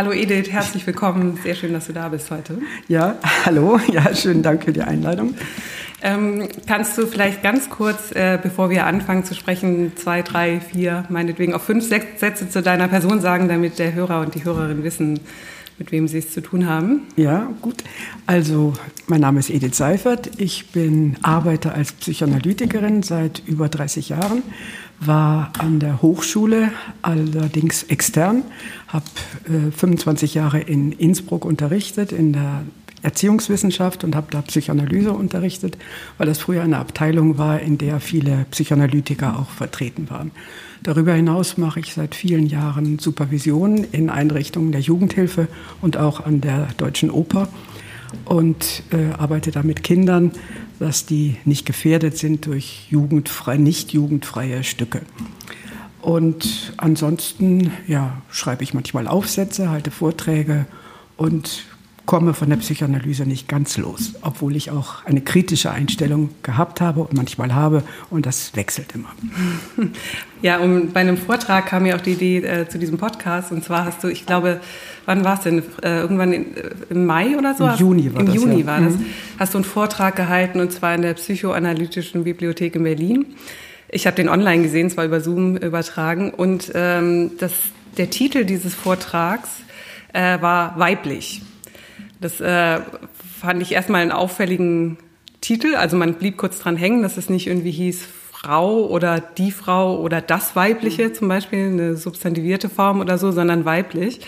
Hallo Edith, herzlich willkommen. Sehr schön, dass du da bist heute. Ja, hallo. Ja, schönen Dank für die Einladung. Ähm, kannst du vielleicht ganz kurz, äh, bevor wir anfangen zu sprechen, zwei, drei, vier, meinetwegen auch fünf sechs Sätze zu deiner Person sagen, damit der Hörer und die Hörerin wissen, mit wem sie es zu tun haben? Ja, gut. Also, mein Name ist Edith Seifert. Ich bin arbeite als Psychoanalytikerin seit über 30 Jahren, war an der Hochschule, allerdings extern, habe äh, 25 Jahre in Innsbruck unterrichtet, in der Erziehungswissenschaft und habe da Psychoanalyse unterrichtet, weil das früher eine Abteilung war, in der viele Psychoanalytiker auch vertreten waren. Darüber hinaus mache ich seit vielen Jahren Supervision in Einrichtungen der Jugendhilfe und auch an der Deutschen Oper und äh, arbeite da mit Kindern, dass die nicht gefährdet sind durch jugendfrei, nicht jugendfreie Stücke. Und ansonsten ja, schreibe ich manchmal Aufsätze, halte Vorträge und komme von der Psychoanalyse nicht ganz los, obwohl ich auch eine kritische Einstellung gehabt habe und manchmal habe und das wechselt immer. Ja, und bei einem Vortrag kam mir auch die Idee äh, zu diesem Podcast und zwar hast du, ich glaube, wann war es denn? Äh, irgendwann in, äh, im Mai oder so? Im Juni war Im das. Im Juni ja. war das. Mhm. Hast du einen Vortrag gehalten und zwar in der Psychoanalytischen Bibliothek in Berlin. Ich habe den online gesehen, zwar über Zoom übertragen und ähm, das, der Titel dieses Vortrags äh, war weiblich. Das äh, fand ich erstmal einen auffälligen Titel. Also man blieb kurz dran hängen, dass es nicht irgendwie hieß Frau oder die Frau oder das Weibliche zum Beispiel, eine substantivierte Form oder so, sondern weiblich.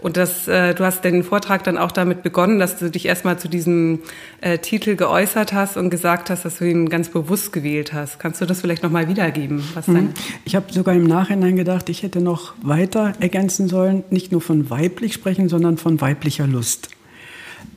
Und das, äh, du hast den Vortrag dann auch damit begonnen, dass du dich erstmal zu diesem äh, Titel geäußert hast und gesagt hast, dass du ihn ganz bewusst gewählt hast. Kannst du das vielleicht nochmal wiedergeben? Was mhm. Ich habe sogar im Nachhinein gedacht, ich hätte noch weiter ergänzen sollen, nicht nur von weiblich sprechen, sondern von weiblicher Lust.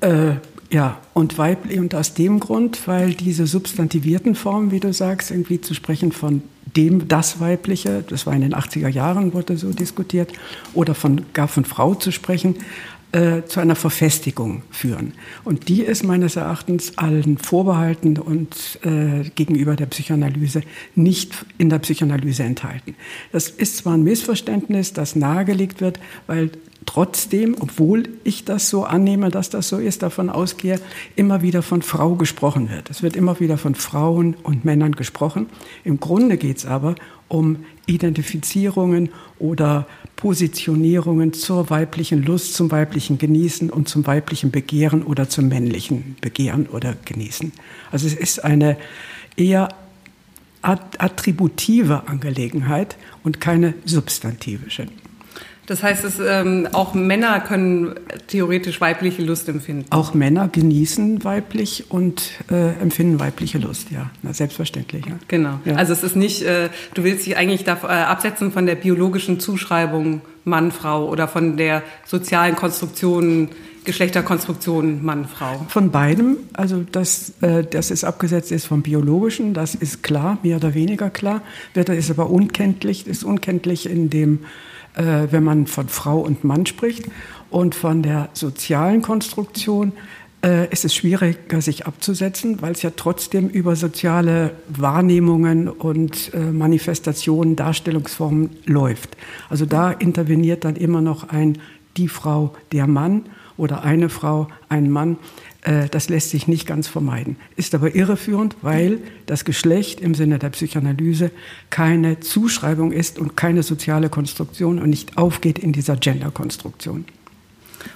Äh, ja, und weiblich, und aus dem Grund, weil diese substantivierten Formen, wie du sagst, irgendwie zu sprechen von dem, das Weibliche, das war in den 80er Jahren, wurde so diskutiert, oder von, gar von Frau zu sprechen, äh, zu einer Verfestigung führen. Und die ist meines Erachtens allen vorbehalten und äh, gegenüber der Psychoanalyse nicht in der Psychoanalyse enthalten. Das ist zwar ein Missverständnis, das nahegelegt wird, weil trotzdem, obwohl ich das so annehme, dass das so ist, davon ausgehe, immer wieder von Frau gesprochen wird. Es wird immer wieder von Frauen und Männern gesprochen. Im Grunde geht es aber um Identifizierungen oder Positionierungen zur weiblichen Lust, zum weiblichen Genießen und zum weiblichen Begehren oder zum männlichen Begehren oder Genießen. Also es ist eine eher attributive Angelegenheit und keine substantivische. Das heißt, dass ähm, auch Männer können theoretisch weibliche Lust empfinden. Auch Männer genießen weiblich und äh, empfinden weibliche Lust, ja, Na, selbstverständlich. Ja. Genau. Ja. Also es ist nicht, äh, du willst dich eigentlich da, äh, absetzen von der biologischen Zuschreibung Mann, Frau oder von der sozialen Konstruktion Geschlechterkonstruktion Mann, Frau? Von beidem. Also, dass, äh, dass es abgesetzt ist vom Biologischen, das ist klar, mehr oder weniger klar. Das ist aber unkenntlich, ist unkenntlich in dem äh, wenn man von Frau und Mann spricht. Und von der sozialen Konstruktion äh, ist es schwieriger, sich abzusetzen, weil es ja trotzdem über soziale Wahrnehmungen und äh, Manifestationen, Darstellungsformen läuft. Also da interveniert dann immer noch ein die Frau, der Mann oder eine Frau, ein Mann. Äh, das lässt sich nicht ganz vermeiden, ist aber irreführend, weil das Geschlecht im Sinne der Psychoanalyse keine Zuschreibung ist und keine soziale Konstruktion und nicht aufgeht in dieser Genderkonstruktion.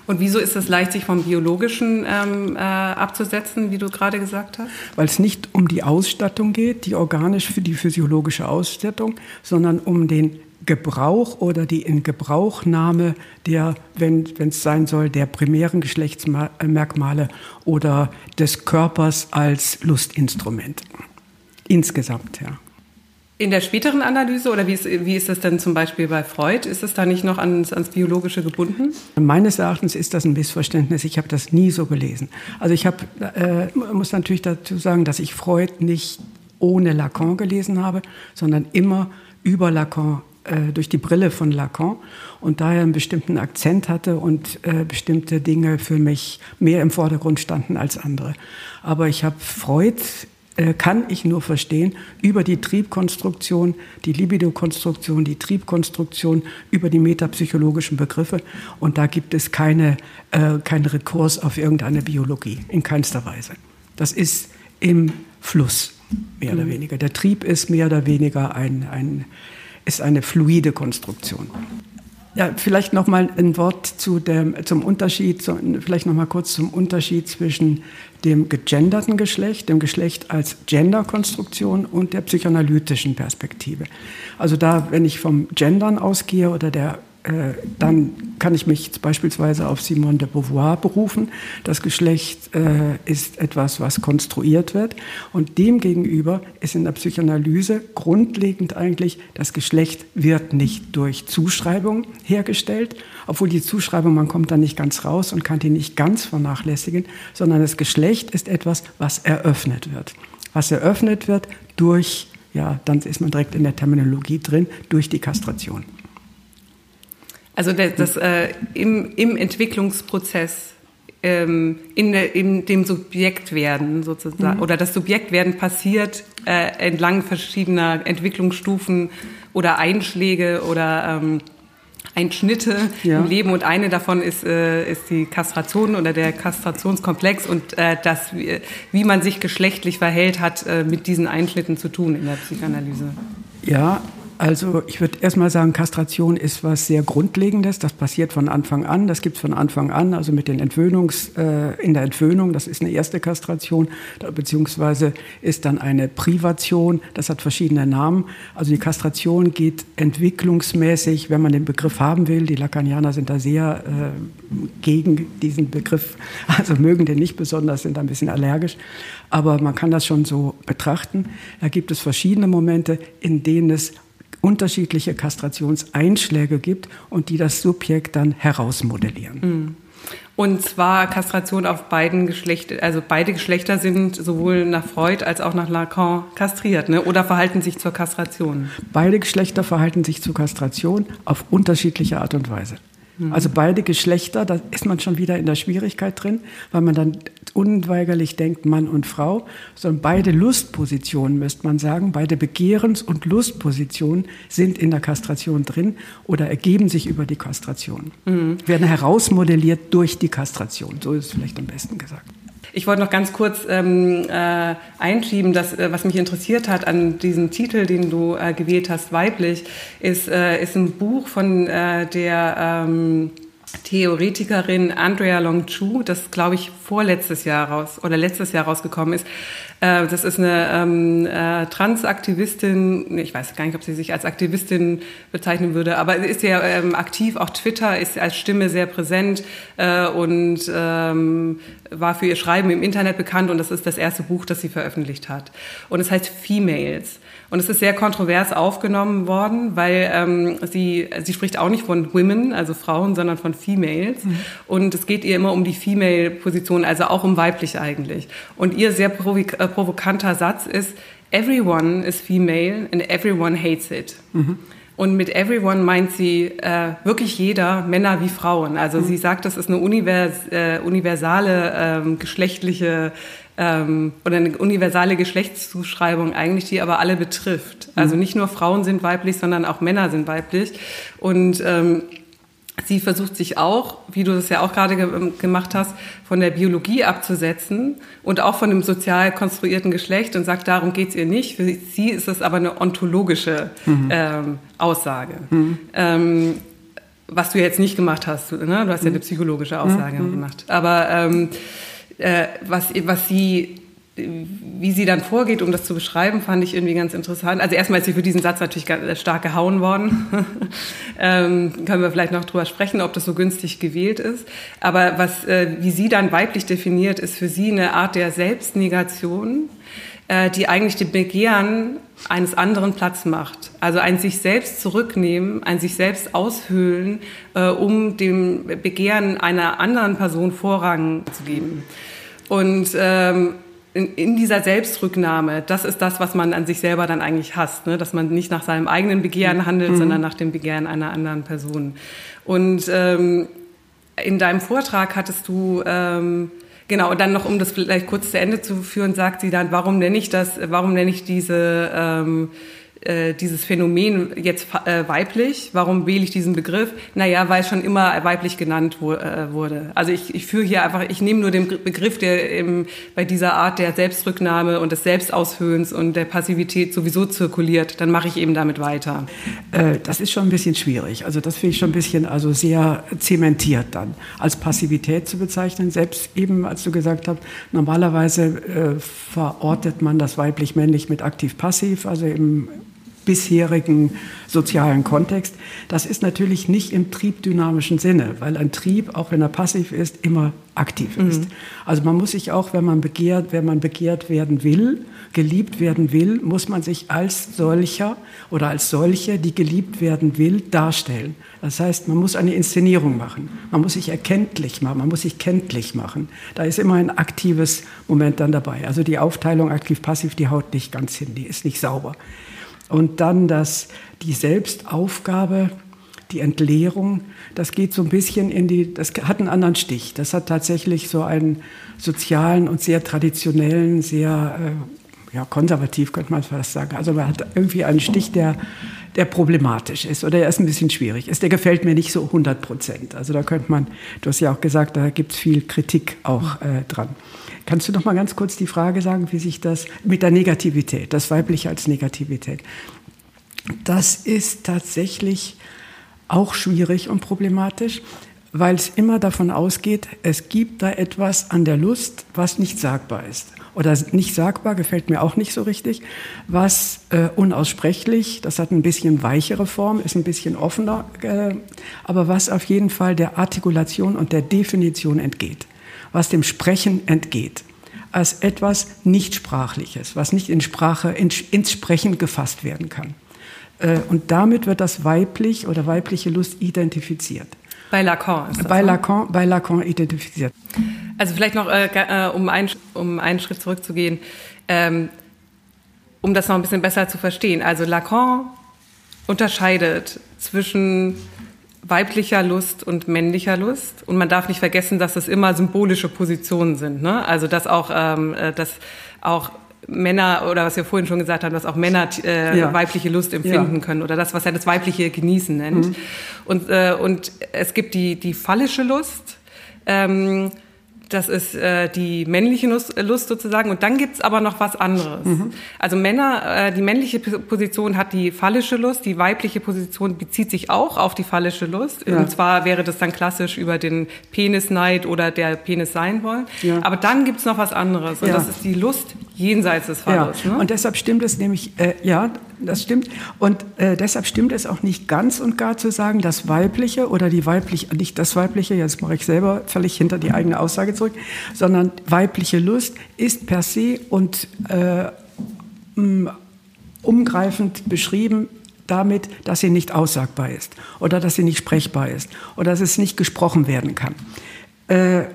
Und wieso ist es leicht, sich vom Biologischen ähm, äh, abzusetzen, wie du gerade gesagt hast? Weil es nicht um die Ausstattung geht, die organisch für die physiologische Ausstattung, sondern um den Gebrauch oder die Ingebrauchnahme der, wenn es sein soll, der primären Geschlechtsmerkmale oder des Körpers als Lustinstrument. Insgesamt, ja. In der späteren Analyse oder wie ist, wie ist das denn zum Beispiel bei Freud? Ist es da nicht noch ans, ans Biologische gebunden? Meines Erachtens ist das ein Missverständnis. Ich habe das nie so gelesen. Also ich habe, äh, muss natürlich dazu sagen, dass ich Freud nicht ohne Lacan gelesen habe, sondern immer über Lacan äh, durch die Brille von Lacan und daher einen bestimmten Akzent hatte und äh, bestimmte Dinge für mich mehr im Vordergrund standen als andere. Aber ich habe Freud äh, kann ich nur verstehen über die Triebkonstruktion, die Libidokonstruktion, die Triebkonstruktion, über die metapsychologischen Begriffe. Und da gibt es keine, äh, keinen Rekurs auf irgendeine Biologie, in keinster Weise. Das ist im Fluss, mehr mhm. oder weniger. Der Trieb ist mehr oder weniger ein, ein, ist eine fluide Konstruktion. Ja, vielleicht noch mal ein Wort zu dem, zum Unterschied, zu, vielleicht noch mal kurz zum Unterschied zwischen dem gegenderten Geschlecht, dem Geschlecht als Genderkonstruktion und der psychoanalytischen Perspektive. Also da, wenn ich vom Gendern ausgehe oder der dann kann ich mich beispielsweise auf Simone de Beauvoir berufen. Das Geschlecht äh, ist etwas, was konstruiert wird. Und demgegenüber ist in der Psychoanalyse grundlegend eigentlich, das Geschlecht wird nicht durch Zuschreibung hergestellt, obwohl die Zuschreibung, man kommt da nicht ganz raus und kann die nicht ganz vernachlässigen, sondern das Geschlecht ist etwas, was eröffnet wird. Was eröffnet wird durch, ja, dann ist man direkt in der Terminologie drin, durch die Kastration. Also das, das äh, im, im Entwicklungsprozess, ähm, in, in dem Subjektwerden sozusagen, mhm. oder das Subjektwerden passiert äh, entlang verschiedener Entwicklungsstufen oder Einschläge oder ähm, Einschnitte ja. im Leben und eine davon ist, äh, ist die Kastration oder der Kastrationskomplex und äh, das, wie, wie man sich geschlechtlich verhält, hat äh, mit diesen Einschnitten zu tun in der Psychoanalyse. Ja, also ich würde erstmal sagen, Kastration ist was sehr Grundlegendes. Das passiert von Anfang an. Das gibt es von Anfang an. Also mit den Entwöhnungs, äh, in der Entwöhnung, das ist eine erste Kastration, beziehungsweise ist dann eine Privation. Das hat verschiedene Namen. Also die Kastration geht entwicklungsmäßig, wenn man den Begriff haben will. Die Lacanianer sind da sehr äh, gegen diesen Begriff, also mögen den nicht besonders, sind ein bisschen allergisch. Aber man kann das schon so betrachten. Da gibt es verschiedene Momente, in denen es unterschiedliche Kastrationseinschläge gibt und die das Subjekt dann herausmodellieren. Mhm. Und zwar Kastration auf beiden Geschlechtern, also beide Geschlechter sind sowohl nach Freud als auch nach Lacan kastriert, ne? oder verhalten sich zur Kastration? Beide Geschlechter verhalten sich zur Kastration auf unterschiedliche Art und Weise. Mhm. Also beide Geschlechter, da ist man schon wieder in der Schwierigkeit drin, weil man dann unweigerlich denkt Mann und Frau, sondern beide Lustpositionen, müsste man sagen, beide Begehrens- und Lustpositionen sind in der Kastration drin oder ergeben sich über die Kastration, mhm. werden herausmodelliert durch die Kastration. So ist es vielleicht am besten gesagt. Ich wollte noch ganz kurz ähm, äh, einschieben, dass, äh, was mich interessiert hat an diesem Titel, den du äh, gewählt hast, weiblich, ist, äh, ist ein Buch von äh, der ähm, Theoretikerin Andrea Long Chu, das glaube ich vorletztes Jahr raus oder letztes Jahr rausgekommen ist. Äh, das ist eine ähm, äh, Transaktivistin, ich weiß gar nicht, ob sie sich als Aktivistin bezeichnen würde, aber sie ist ja ähm, aktiv, auch Twitter ist als Stimme sehr präsent äh, und ähm, war für ihr Schreiben im Internet bekannt und das ist das erste Buch, das sie veröffentlicht hat. Und es heißt Females. Und es ist sehr kontrovers aufgenommen worden, weil ähm, sie, sie spricht auch nicht von Women, also Frauen, sondern von Females. Mhm. Und es geht ihr immer um die Female-Position, also auch um weiblich eigentlich. Und ihr sehr provok äh, provokanter Satz ist, Everyone is female and everyone hates it. Mhm. Und mit everyone meint sie äh, wirklich jeder, Männer wie Frauen. Also mhm. sie sagt, das ist eine univers äh, universale ähm, geschlechtliche ähm, oder eine universale Geschlechtszuschreibung eigentlich, die aber alle betrifft. Also mhm. nicht nur Frauen sind weiblich, sondern auch Männer sind weiblich. Und ähm, sie versucht sich auch, wie du das ja auch gerade ge gemacht hast, von der Biologie abzusetzen und auch von dem sozial konstruierten Geschlecht und sagt, darum geht's ihr nicht. Für sie ist es aber eine ontologische mhm. ähm, Aussage. Mhm. Ähm, was du jetzt nicht gemacht hast. Ne? Du hast ja eine mhm. psychologische Aussage mhm. gemacht. Aber ähm, äh, was, was sie wie sie dann vorgeht, um das zu beschreiben, fand ich irgendwie ganz interessant. Also erstmal ist sie für diesen Satz natürlich ganz stark gehauen worden. ähm, können wir vielleicht noch drüber sprechen, ob das so günstig gewählt ist. Aber was, äh, wie sie dann weiblich definiert, ist für sie eine Art der Selbstnegation, äh, die eigentlich dem Begehren eines anderen Platz macht. Also ein sich selbst zurücknehmen, ein sich selbst aushöhlen, äh, um dem Begehren einer anderen Person Vorrang zu geben. Und ähm, in, in, dieser Selbstrücknahme, das ist das, was man an sich selber dann eigentlich hasst, ne? dass man nicht nach seinem eigenen Begehren handelt, mhm. sondern nach dem Begehren einer anderen Person. Und ähm, in deinem Vortrag hattest du ähm, Genau, und dann noch, um das vielleicht kurz zu Ende zu führen, sagt sie dann, warum nenne ich das, warum nenne ich diese ähm, äh, dieses Phänomen jetzt äh, weiblich. Warum wähle ich diesen Begriff? Naja, weil es schon immer weiblich genannt wo, äh, wurde. Also ich, ich führe hier einfach, ich nehme nur den Begriff, der im, bei dieser Art der Selbstrücknahme und des Selbstaushöhens und der Passivität sowieso zirkuliert, dann mache ich eben damit weiter. Äh, das ist schon ein bisschen schwierig. Also das finde ich schon ein bisschen also sehr zementiert dann, als Passivität zu bezeichnen. Selbst eben, als du gesagt hast, normalerweise äh, verortet man das weiblich-männlich mit aktiv-passiv, also im bisherigen sozialen Kontext. Das ist natürlich nicht im triebdynamischen Sinne, weil ein Trieb, auch wenn er passiv ist, immer aktiv ist. Mhm. Also man muss sich auch, wenn man begehrt, wenn man begehrt werden will, geliebt werden will, muss man sich als solcher oder als solche, die geliebt werden will, darstellen. Das heißt, man muss eine Inszenierung machen. Man muss sich erkenntlich machen. Man muss sich kenntlich machen. Da ist immer ein aktives Moment dann dabei. Also die Aufteilung aktiv-passiv, die haut nicht ganz hin. Die ist nicht sauber. Und dann das, die Selbstaufgabe, die Entleerung, das geht so ein bisschen in die, das hat einen anderen Stich. Das hat tatsächlich so einen sozialen und sehr traditionellen, sehr äh, ja, konservativ könnte man fast sagen. Also man hat irgendwie einen Stich, der, der problematisch ist oder der ist ein bisschen schwierig ist. Der gefällt mir nicht so 100 Prozent. Also da könnte man, du hast ja auch gesagt, da gibt es viel Kritik auch äh, dran. Kannst du noch mal ganz kurz die Frage sagen, wie sich das mit der Negativität, das Weibliche als Negativität, das ist tatsächlich auch schwierig und problematisch, weil es immer davon ausgeht, es gibt da etwas an der Lust, was nicht sagbar ist. Oder nicht sagbar gefällt mir auch nicht so richtig, was äh, unaussprechlich, das hat ein bisschen weichere Form, ist ein bisschen offener, äh, aber was auf jeden Fall der Artikulation und der Definition entgeht was dem Sprechen entgeht, als etwas Nichtsprachliches, was nicht in Sprache, ins Sprechen gefasst werden kann. Äh, und damit wird das weiblich oder weibliche Lust identifiziert. Bei Lacan ist das bei, Lacan, bei Lacan identifiziert. Also vielleicht noch, äh, äh, um, ein, um einen Schritt zurückzugehen, ähm, um das noch ein bisschen besser zu verstehen. Also Lacan unterscheidet zwischen weiblicher Lust und männlicher Lust. Und man darf nicht vergessen, dass es immer symbolische Positionen sind. Ne? Also dass auch, ähm, äh, dass auch Männer oder was wir vorhin schon gesagt haben, dass auch Männer äh, ja. weibliche Lust empfinden ja. können oder das, was er das weibliche Genießen nennt. Mhm. Und, äh, und es gibt die, die phallische Lust. Ähm, das ist äh, die männliche Lust, Lust sozusagen. Und dann gibt's aber noch was anderes. Mhm. Also Männer, äh, die männliche Position hat die phallische Lust, die weibliche Position bezieht sich auch auf die phallische Lust. Ja. Und zwar wäre das dann klassisch über den Penisneid oder der Penis sein wollen. Ja. Aber dann gibt's noch was anderes. Und ja. das ist die Lust jenseits des Phallus. Ja. Ne? Und deshalb stimmt es nämlich, äh, ja, das stimmt. Und äh, deshalb stimmt es auch nicht ganz und gar zu sagen, das Weibliche oder die weibliche, nicht das Weibliche, jetzt mache ich selber völlig hinter die eigene Aussage zurück, sondern weibliche Lust ist per se und äh, umgreifend beschrieben damit, dass sie nicht aussagbar ist oder dass sie nicht sprechbar ist oder dass es nicht gesprochen werden kann. Äh,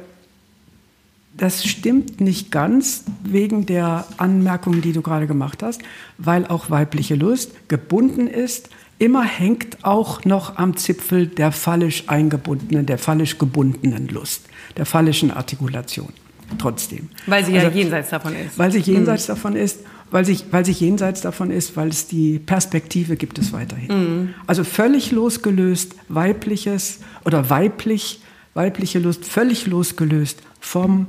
das stimmt nicht ganz wegen der Anmerkungen, die du gerade gemacht hast, weil auch weibliche Lust gebunden ist. Immer hängt auch noch am Zipfel der phallisch eingebundenen, der phallisch gebundenen Lust, der phallischen Artikulation. Trotzdem. Weil sie also, ja jenseits davon ist. Weil sie jenseits mhm. davon ist, weil sie, weil sie jenseits davon ist, weil es die Perspektive gibt es weiterhin. Mhm. Also völlig losgelöst weibliches oder weiblich, weibliche Lust völlig losgelöst vom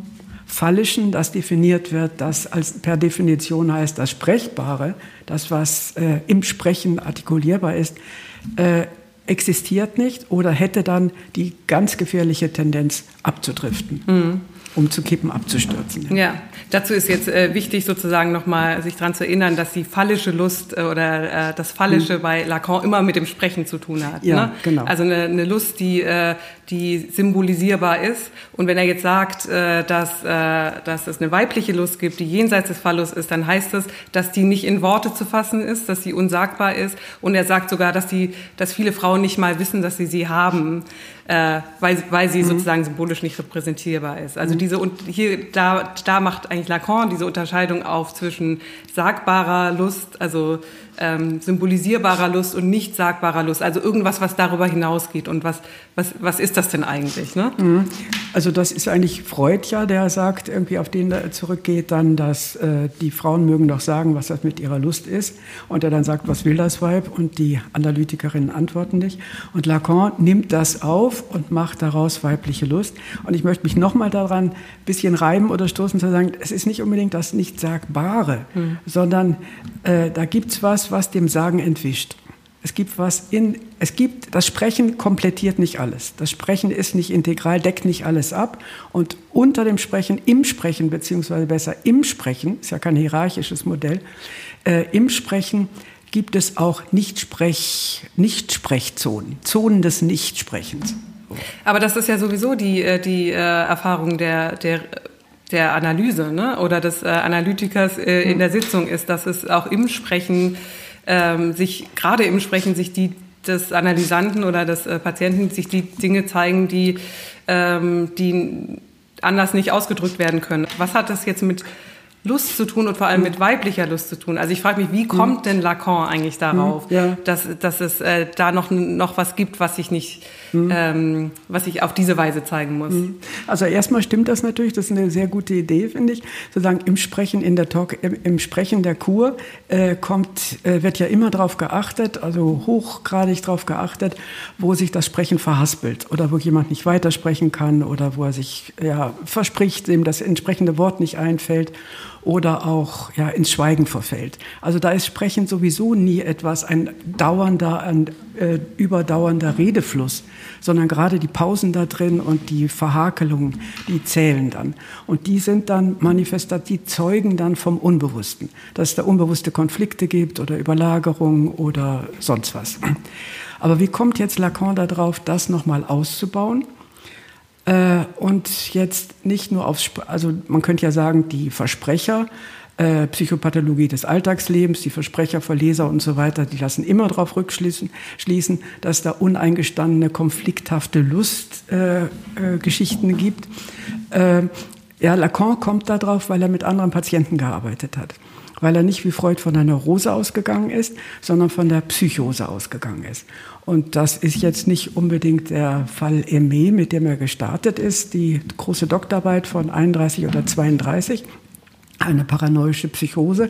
Phallischen, das definiert wird, das als per Definition heißt, das Sprechbare, das, was äh, im Sprechen artikulierbar ist, äh, existiert nicht oder hätte dann die ganz gefährliche Tendenz abzudriften. Mhm umzukippen, abzustürzen. Ja. dazu ist jetzt äh, wichtig sozusagen nochmal sich daran zu erinnern, dass die phallische Lust äh, oder äh, das Phallische mhm. bei Lacan immer mit dem Sprechen zu tun hat. Ja, ne? genau. Also eine, eine Lust, die, äh, die symbolisierbar ist. Und wenn er jetzt sagt, äh, dass, äh, dass es eine weibliche Lust gibt, die jenseits des Phallus ist, dann heißt es, dass die nicht in Worte zu fassen ist, dass sie unsagbar ist. Und er sagt sogar, dass, die, dass viele Frauen nicht mal wissen, dass sie sie haben, äh, weil, weil sie mhm. sozusagen symbolisch nicht repräsentierbar ist. Also mhm. diese und hier da da macht eigentlich Lacan diese Unterscheidung auf zwischen sagbarer Lust, also ähm, symbolisierbarer Lust und nicht sagbarer Lust. Also irgendwas, was darüber hinausgeht. Und was, was, was ist das denn eigentlich? Ne? Mhm. Also das ist eigentlich Freud ja, der sagt, irgendwie auf den er zurückgeht dann, dass äh, die Frauen mögen doch sagen, was das mit ihrer Lust ist. Und er dann sagt, was will das Weib? Und die Analytikerinnen antworten nicht. Und Lacan nimmt das auf und macht daraus weibliche Lust. Und ich möchte mich nochmal daran ein bisschen reiben oder stoßen zu sagen, es ist nicht unbedingt das Nicht-Sagbare, mhm. sondern äh, da es was, was dem Sagen entwischt. Es gibt was in, es gibt, das Sprechen komplettiert nicht alles. Das Sprechen ist nicht integral, deckt nicht alles ab. Und unter dem Sprechen, im Sprechen, beziehungsweise besser im Sprechen, ist ja kein hierarchisches Modell, äh, im Sprechen gibt es auch Nichtsprech, Nichtsprechzonen, Zonen des Nichtsprechens. Aber das ist ja sowieso die, äh, die äh, Erfahrung der, der der Analyse ne? oder des äh, Analytikers äh, in der Sitzung ist, dass es auch im Sprechen ähm, sich, gerade im Sprechen, sich die des Analysanten oder des äh, Patienten sich die Dinge zeigen, die, ähm, die anders nicht ausgedrückt werden können. Was hat das jetzt mit Lust zu tun und vor allem mit weiblicher Lust zu tun. Also ich frage mich, wie kommt denn Lacan eigentlich darauf, ja. dass, dass es äh, da noch, noch was gibt, was ich nicht, mhm. ähm, was ich auf diese Weise zeigen muss? Mhm. Also erstmal stimmt das natürlich, das ist eine sehr gute Idee, finde ich. Sozusagen im Sprechen in der Talk, im, im Sprechen der Kur äh, kommt, äh, wird ja immer darauf geachtet, also hochgradig darauf geachtet, wo sich das Sprechen verhaspelt oder wo jemand nicht weitersprechen kann oder wo er sich ja, verspricht, dem das entsprechende Wort nicht einfällt oder auch ja, ins Schweigen verfällt. Also da ist Sprechen sowieso nie etwas, ein dauernder, ein äh, überdauernder Redefluss, sondern gerade die Pausen da drin und die Verhakelungen, die zählen dann. Und die sind dann manifestat, die zeugen dann vom Unbewussten, dass es da unbewusste Konflikte gibt oder Überlagerungen oder sonst was. Aber wie kommt jetzt Lacan darauf, das nochmal auszubauen? Äh, und jetzt nicht nur aufs, also man könnte ja sagen, die Versprecher, äh, Psychopathologie des Alltagslebens, die Versprecher für Leser und so weiter, die lassen immer darauf rückschließen, schließen, dass da uneingestandene, konflikthafte Lustgeschichten äh, äh, gibt. Äh, ja, Lacan kommt da drauf, weil er mit anderen Patienten gearbeitet hat weil er nicht wie Freud von der Neurose ausgegangen ist, sondern von der Psychose ausgegangen ist. Und das ist jetzt nicht unbedingt der Fall Aimé, mit dem er gestartet ist, die große Doktorarbeit von 31 oder 32, eine paranoische Psychose,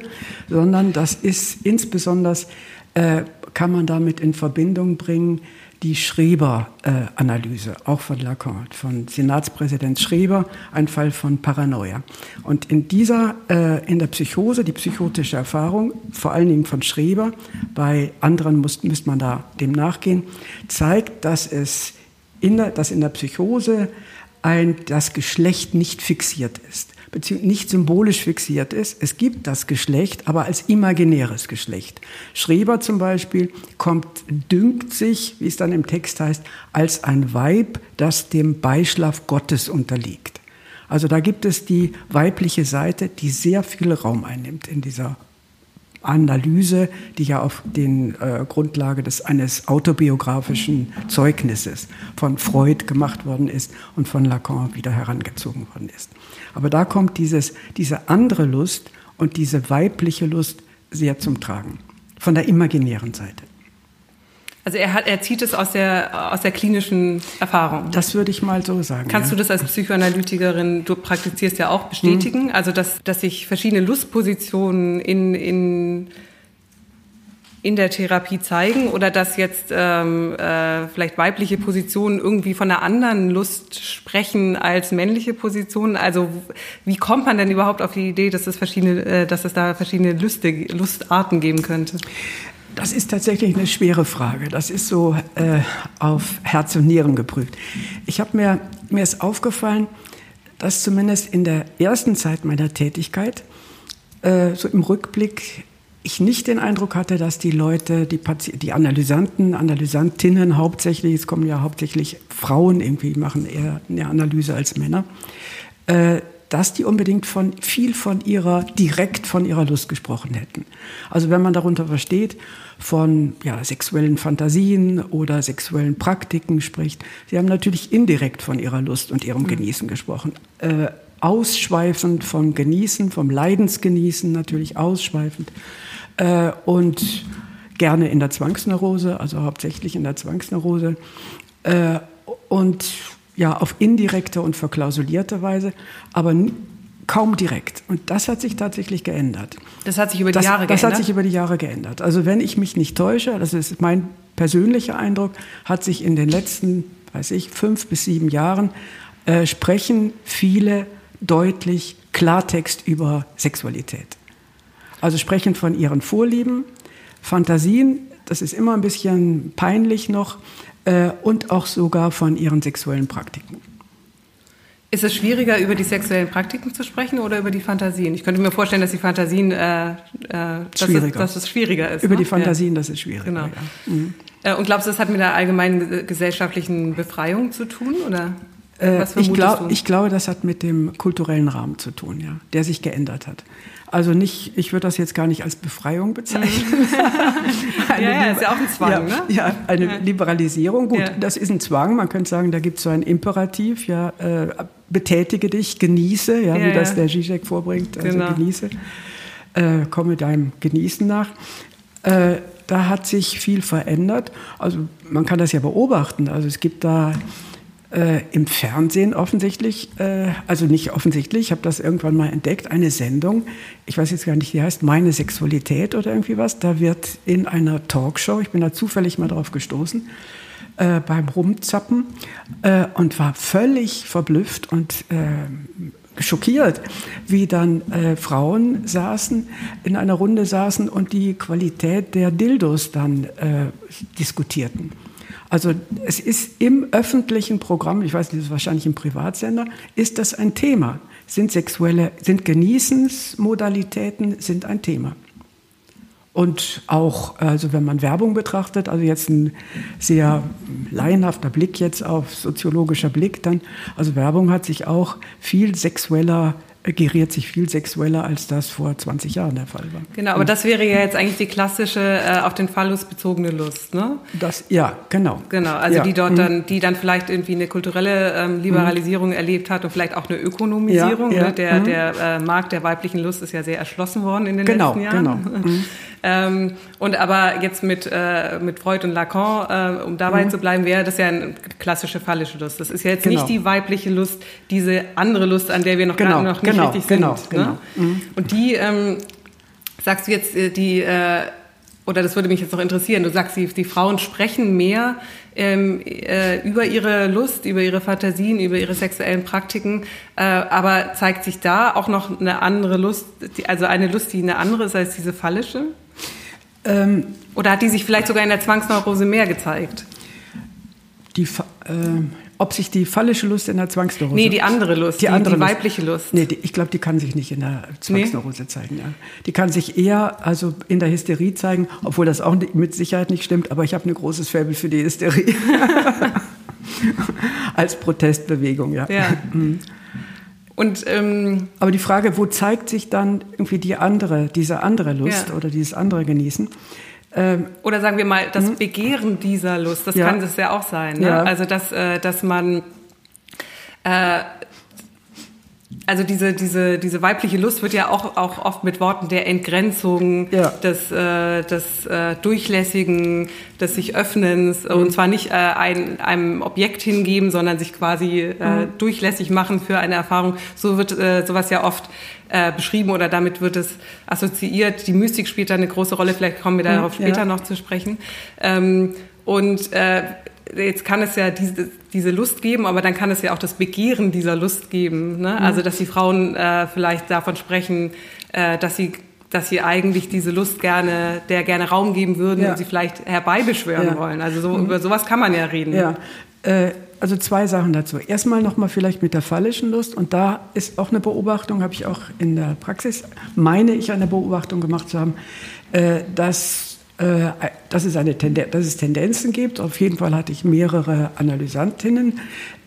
sondern das ist insbesondere, äh, kann man damit in Verbindung bringen, die Schreber-Analyse, auch von Lacan, von Senatspräsident Schreber, ein Fall von Paranoia. Und in dieser, äh, in der Psychose, die psychotische Erfahrung, vor allen Dingen von Schreber, bei anderen muss, müsste man da dem nachgehen, zeigt, dass es in der, dass in der Psychose ein, das Geschlecht nicht fixiert ist nicht symbolisch fixiert ist. Es gibt das Geschlecht, aber als imaginäres Geschlecht. Schreber zum Beispiel kommt, dünkt sich, wie es dann im Text heißt, als ein Weib, das dem Beischlaf Gottes unterliegt. Also da gibt es die weibliche Seite, die sehr viel Raum einnimmt in dieser Analyse, die ja auf den äh, Grundlage des eines autobiografischen Zeugnisses von Freud gemacht worden ist und von Lacan wieder herangezogen worden ist. Aber da kommt dieses, diese andere Lust und diese weibliche Lust sehr zum Tragen, von der imaginären Seite. Also er, hat, er zieht es aus der, aus der klinischen Erfahrung. Das würde ich mal so sagen. Kannst ja. du das als Psychoanalytikerin, du praktizierst ja auch, bestätigen? Hm. Also dass, dass sich verschiedene Lustpositionen in, in in der Therapie zeigen oder dass jetzt ähm, äh, vielleicht weibliche Positionen irgendwie von einer anderen Lust sprechen als männliche Positionen? Also wie kommt man denn überhaupt auf die Idee, dass es verschiedene, äh, dass es da verschiedene Lüste, Lustarten geben könnte? Das ist tatsächlich eine schwere Frage. Das ist so äh, auf Herz und Nieren geprüft. Ich habe mir mir ist aufgefallen, dass zumindest in der ersten Zeit meiner Tätigkeit äh, so im Rückblick ich nicht den Eindruck hatte, dass die Leute, die, Pati die Analysanten, Analysantinnen hauptsächlich, es kommen ja hauptsächlich Frauen irgendwie, machen eher eine Analyse als Männer, äh, dass die unbedingt von viel von ihrer direkt von ihrer Lust gesprochen hätten. Also wenn man darunter versteht von ja, sexuellen Fantasien oder sexuellen Praktiken spricht, sie haben natürlich indirekt von ihrer Lust und ihrem mhm. Genießen gesprochen. Äh, ausschweifend vom Genießen, vom Leidensgenießen natürlich ausschweifend äh, und gerne in der Zwangsneurose, also hauptsächlich in der Zwangsneurose äh, und ja auf indirekte und verklausulierte Weise, aber kaum direkt. Und das hat sich tatsächlich geändert. Das hat sich über die das, Jahre geändert? Das hat sich über die Jahre geändert. Also wenn ich mich nicht täusche, das ist mein persönlicher Eindruck, hat sich in den letzten, weiß ich, fünf bis sieben Jahren äh, sprechen viele deutlich Klartext über Sexualität. Also sprechen von ihren Vorlieben, Fantasien, das ist immer ein bisschen peinlich noch, äh, und auch sogar von ihren sexuellen Praktiken. Ist es schwieriger, über die sexuellen Praktiken zu sprechen oder über die Fantasien? Ich könnte mir vorstellen, dass die Fantasien, äh, äh, dass, es, dass, es, schwieriger ist. Über ne? die Fantasien, ja. das ist schwieriger. Genau. Ja. Mhm. Äh, und glaubst du, das hat mit der allgemeinen gesellschaftlichen Befreiung zu tun? Oder? Äh, ich, glaub, ich glaube, das hat mit dem kulturellen Rahmen zu tun, ja, der sich geändert hat. Also nicht, ich würde das jetzt gar nicht als Befreiung bezeichnen. Mhm. ja, ja, ist ja auch ein Zwang, ja, ne? Ja, eine ja. Liberalisierung. Gut, ja. das ist ein Zwang. Man könnte sagen, da gibt es so ein Imperativ, ja, äh, betätige dich, genieße, ja, wie das der Zizek vorbringt, also genau. genieße, äh, komme deinem Genießen nach. Äh, da hat sich viel verändert. Also man kann das ja beobachten. Also es gibt da äh, im Fernsehen offensichtlich, äh, also nicht offensichtlich, ich habe das irgendwann mal entdeckt, eine Sendung, ich weiß jetzt gar nicht, die heißt Meine Sexualität oder irgendwie was, da wird in einer Talkshow, ich bin da zufällig mal drauf gestoßen, äh, beim Rumzappen äh, und war völlig verblüfft und äh, schockiert, wie dann äh, Frauen saßen, in einer Runde saßen und die Qualität der Dildos dann äh, diskutierten. Also es ist im öffentlichen Programm, ich weiß nicht, das ist wahrscheinlich im Privatsender, ist das ein Thema. Sind sexuelle, sind Genießensmodalitäten sind ein Thema. Und auch, also wenn man Werbung betrachtet, also jetzt ein sehr laienhafter Blick jetzt auf soziologischer Blick, dann, also Werbung hat sich auch viel sexueller geriert sich viel sexueller, als das vor 20 Jahren der Fall war. Genau, aber das wäre ja jetzt eigentlich die klassische äh, auf den Phallus bezogene Lust, ne? Das, ja, genau. Genau, also ja. die dort mhm. dann, die dann vielleicht irgendwie eine kulturelle ähm, Liberalisierung mhm. erlebt hat und vielleicht auch eine Ökonomisierung. Ja, ja. Ne? Der, mhm. der äh, Markt der weiblichen Lust ist ja sehr erschlossen worden in den genau, letzten Jahren. Genau, mhm. Ähm, und aber jetzt mit, äh, mit Freud und Lacan, äh, um dabei mhm. zu bleiben, wäre das ja eine klassische phallische Lust. Das ist ja jetzt genau. nicht die weibliche Lust, diese andere Lust, an der wir noch, genau, noch nicht genau, richtig genau, sind. Genau, ne? Mhm. Und die, ähm, sagst du jetzt, äh, die, äh, oder das würde mich jetzt noch interessieren, du sagst, die, die Frauen sprechen mehr ähm, äh, über ihre Lust, über ihre Fantasien, über ihre sexuellen Praktiken, äh, aber zeigt sich da auch noch eine andere Lust, die, also eine Lust, die eine andere ist als diese phallische? Ähm, Oder hat die sich vielleicht sogar in der Zwangsneurose mehr gezeigt? Die, äh, ob sich die phallische Lust in der Zwangsneurose... Nee, die andere Lust, die, die, andere die weibliche Lust. Nee, die, ich glaube, die kann sich nicht in der Zwangsneurose nee. zeigen. Ja. Die kann sich eher also in der Hysterie zeigen, obwohl das auch mit Sicherheit nicht stimmt, aber ich habe ein großes Faible für die Hysterie. Als Protestbewegung, ja. ja. Mhm. Und, ähm, Aber die Frage, wo zeigt sich dann irgendwie die andere, diese andere Lust ja. oder dieses andere Genießen? Ähm, oder sagen wir mal, das hm? Begehren dieser Lust, das ja. kann es ja auch sein. Ne? Ja. Also, dass, äh, dass man äh, also diese, diese, diese weibliche Lust wird ja auch, auch oft mit Worten der Entgrenzung, ja. des, äh, des äh, Durchlässigen, des sich Öffnens mhm. und zwar nicht äh, ein, einem Objekt hingeben, sondern sich quasi äh, mhm. durchlässig machen für eine Erfahrung. So wird äh, sowas ja oft äh, beschrieben oder damit wird es assoziiert. Die Mystik spielt da eine große Rolle, vielleicht kommen wir darauf mhm, später ja. noch zu sprechen. Ähm, und äh, jetzt kann es ja diese, diese Lust geben, aber dann kann es ja auch das Begehren dieser Lust geben. Ne? Mhm. Also dass die Frauen äh, vielleicht davon sprechen, äh, dass sie dass sie eigentlich diese Lust gerne, der gerne Raum geben würden ja. und sie vielleicht herbeibeschwören ja. wollen. Also so, mhm. über sowas kann man ja reden. Ja. Äh, also zwei Sachen dazu. Erstmal nochmal vielleicht mit der phallischen Lust. Und da ist auch eine Beobachtung, habe ich auch in der Praxis, meine ich eine Beobachtung gemacht zu haben, äh, dass äh, dass es, eine Tenden dass es Tendenzen gibt. Auf jeden Fall hatte ich mehrere Analysantinnen,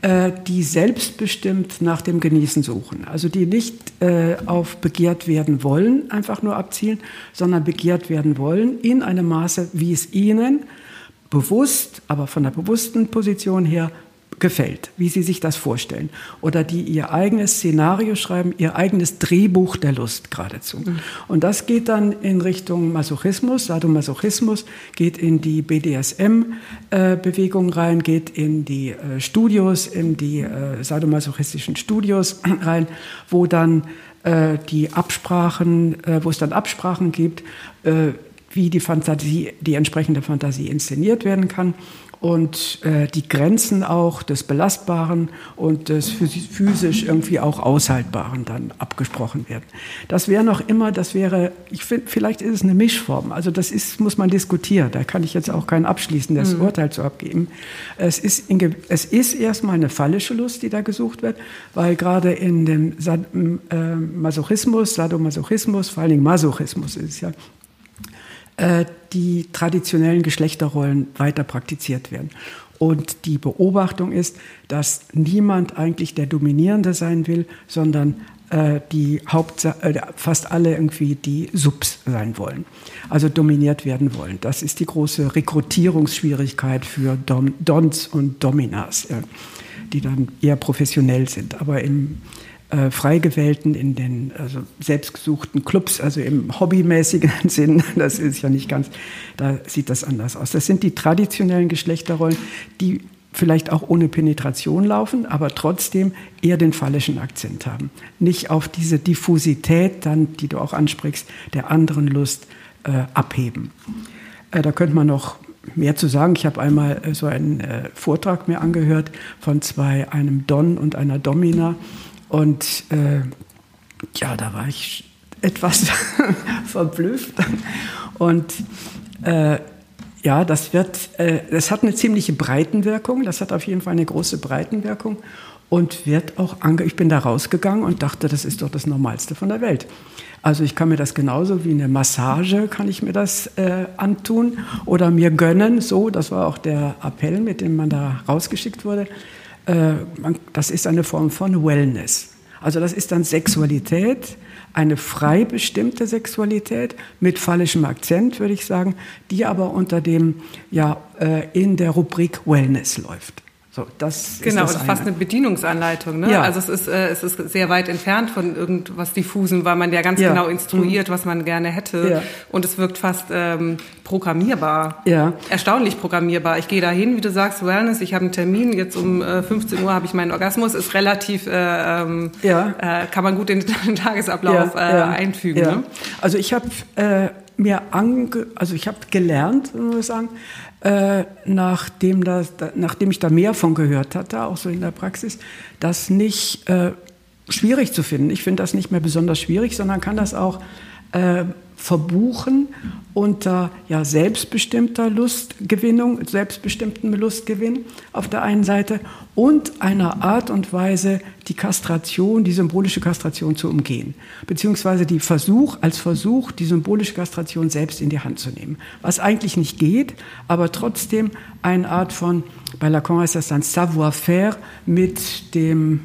äh, die selbstbestimmt nach dem Genießen suchen. Also die nicht äh, auf begehrt werden wollen, einfach nur abzielen, sondern begehrt werden wollen in einem Maße, wie es ihnen bewusst, aber von der bewussten Position her gefällt, wie Sie sich das vorstellen. Oder die ihr eigenes Szenario schreiben, ihr eigenes Drehbuch der Lust geradezu. Mhm. Und das geht dann in Richtung Masochismus, Sadomasochismus, geht in die BDSM-Bewegung rein, geht in die äh, Studios, in die äh, sadomasochistischen Studios rein, wo dann äh, die Absprachen, wo es dann Absprachen gibt, wie die Fantasie, die entsprechende Fantasie inszeniert werden kann und äh, die Grenzen auch des Belastbaren und des physisch irgendwie auch Aushaltbaren dann abgesprochen werden. Das wäre noch immer, das wäre, ich finde, vielleicht ist es eine Mischform. Also das ist, muss man diskutieren. Da kann ich jetzt auch kein abschließendes mhm. Urteil zu abgeben. Es ist, in, es ist erstmal eine fallische Lust, die da gesucht wird, weil gerade in dem äh, Masochismus, Sadomasochismus, vor allen Dingen Masochismus ist es ja, die traditionellen Geschlechterrollen weiter praktiziert werden. Und die Beobachtung ist, dass niemand eigentlich der Dominierende sein will, sondern äh, die Hauptsache, äh, fast alle irgendwie die Subs sein wollen, also dominiert werden wollen. Das ist die große Rekrutierungsschwierigkeit für Dons und Dominas, äh, die dann eher professionell sind. Aber im äh, Freigewählten in den also selbstgesuchten Clubs, also im hobbymäßigen Sinn, das ist ja nicht ganz, da sieht das anders aus. Das sind die traditionellen Geschlechterrollen, die vielleicht auch ohne Penetration laufen, aber trotzdem eher den phallischen Akzent haben. Nicht auf diese Diffusität, dann, die du auch ansprichst, der anderen Lust äh, abheben. Äh, da könnte man noch mehr zu sagen. Ich habe einmal äh, so einen äh, Vortrag mir angehört von zwei, einem Don und einer Domina. Und äh, ja, da war ich etwas verblüfft. Und äh, ja, das wird, äh, das hat eine ziemliche Breitenwirkung. Das hat auf jeden Fall eine große Breitenwirkung und wird auch ange ich bin da rausgegangen und dachte, das ist doch das Normalste von der Welt. Also ich kann mir das genauso wie eine Massage kann ich mir das äh, antun oder mir gönnen. So, das war auch der Appell, mit dem man da rausgeschickt wurde. Äh, das ist eine Form von Wellness. Also das ist dann Sexualität, eine frei bestimmte Sexualität mit fallischem Akzent, würde ich sagen, die aber unter dem, ja, äh, in der Rubrik Wellness läuft. So, das genau, ist das fast eine Bedienungsanleitung. Ne? Ja. Also es ist, äh, es ist sehr weit entfernt von irgendwas Diffusen, weil man ja ganz ja. genau instruiert, mhm. was man gerne hätte. Ja. Und es wirkt fast ähm, programmierbar. Ja. Erstaunlich programmierbar. Ich gehe dahin, wie du sagst, Wellness, ich habe einen Termin, jetzt um äh, 15 Uhr habe ich meinen Orgasmus, ist relativ, äh, ähm, ja. äh, kann man gut in den Tagesablauf äh, einfügen. Ne? Also ich habe äh, mir ange, also ich habe gelernt, muss ich sagen, äh, nachdem, das, nachdem ich da mehr von gehört hatte, auch so in der Praxis, das nicht äh, schwierig zu finden. Ich finde das nicht mehr besonders schwierig, sondern kann das auch äh, verbuchen unter ja, selbstbestimmter Lustgewinnung, selbstbestimmten Lustgewinn auf der einen Seite und einer Art und Weise, die Kastration, die symbolische Kastration zu umgehen. Beziehungsweise die Versuch, als Versuch, die symbolische Kastration selbst in die Hand zu nehmen. Was eigentlich nicht geht, aber trotzdem eine Art von, bei Lacan heißt das dann Savoir-faire mit,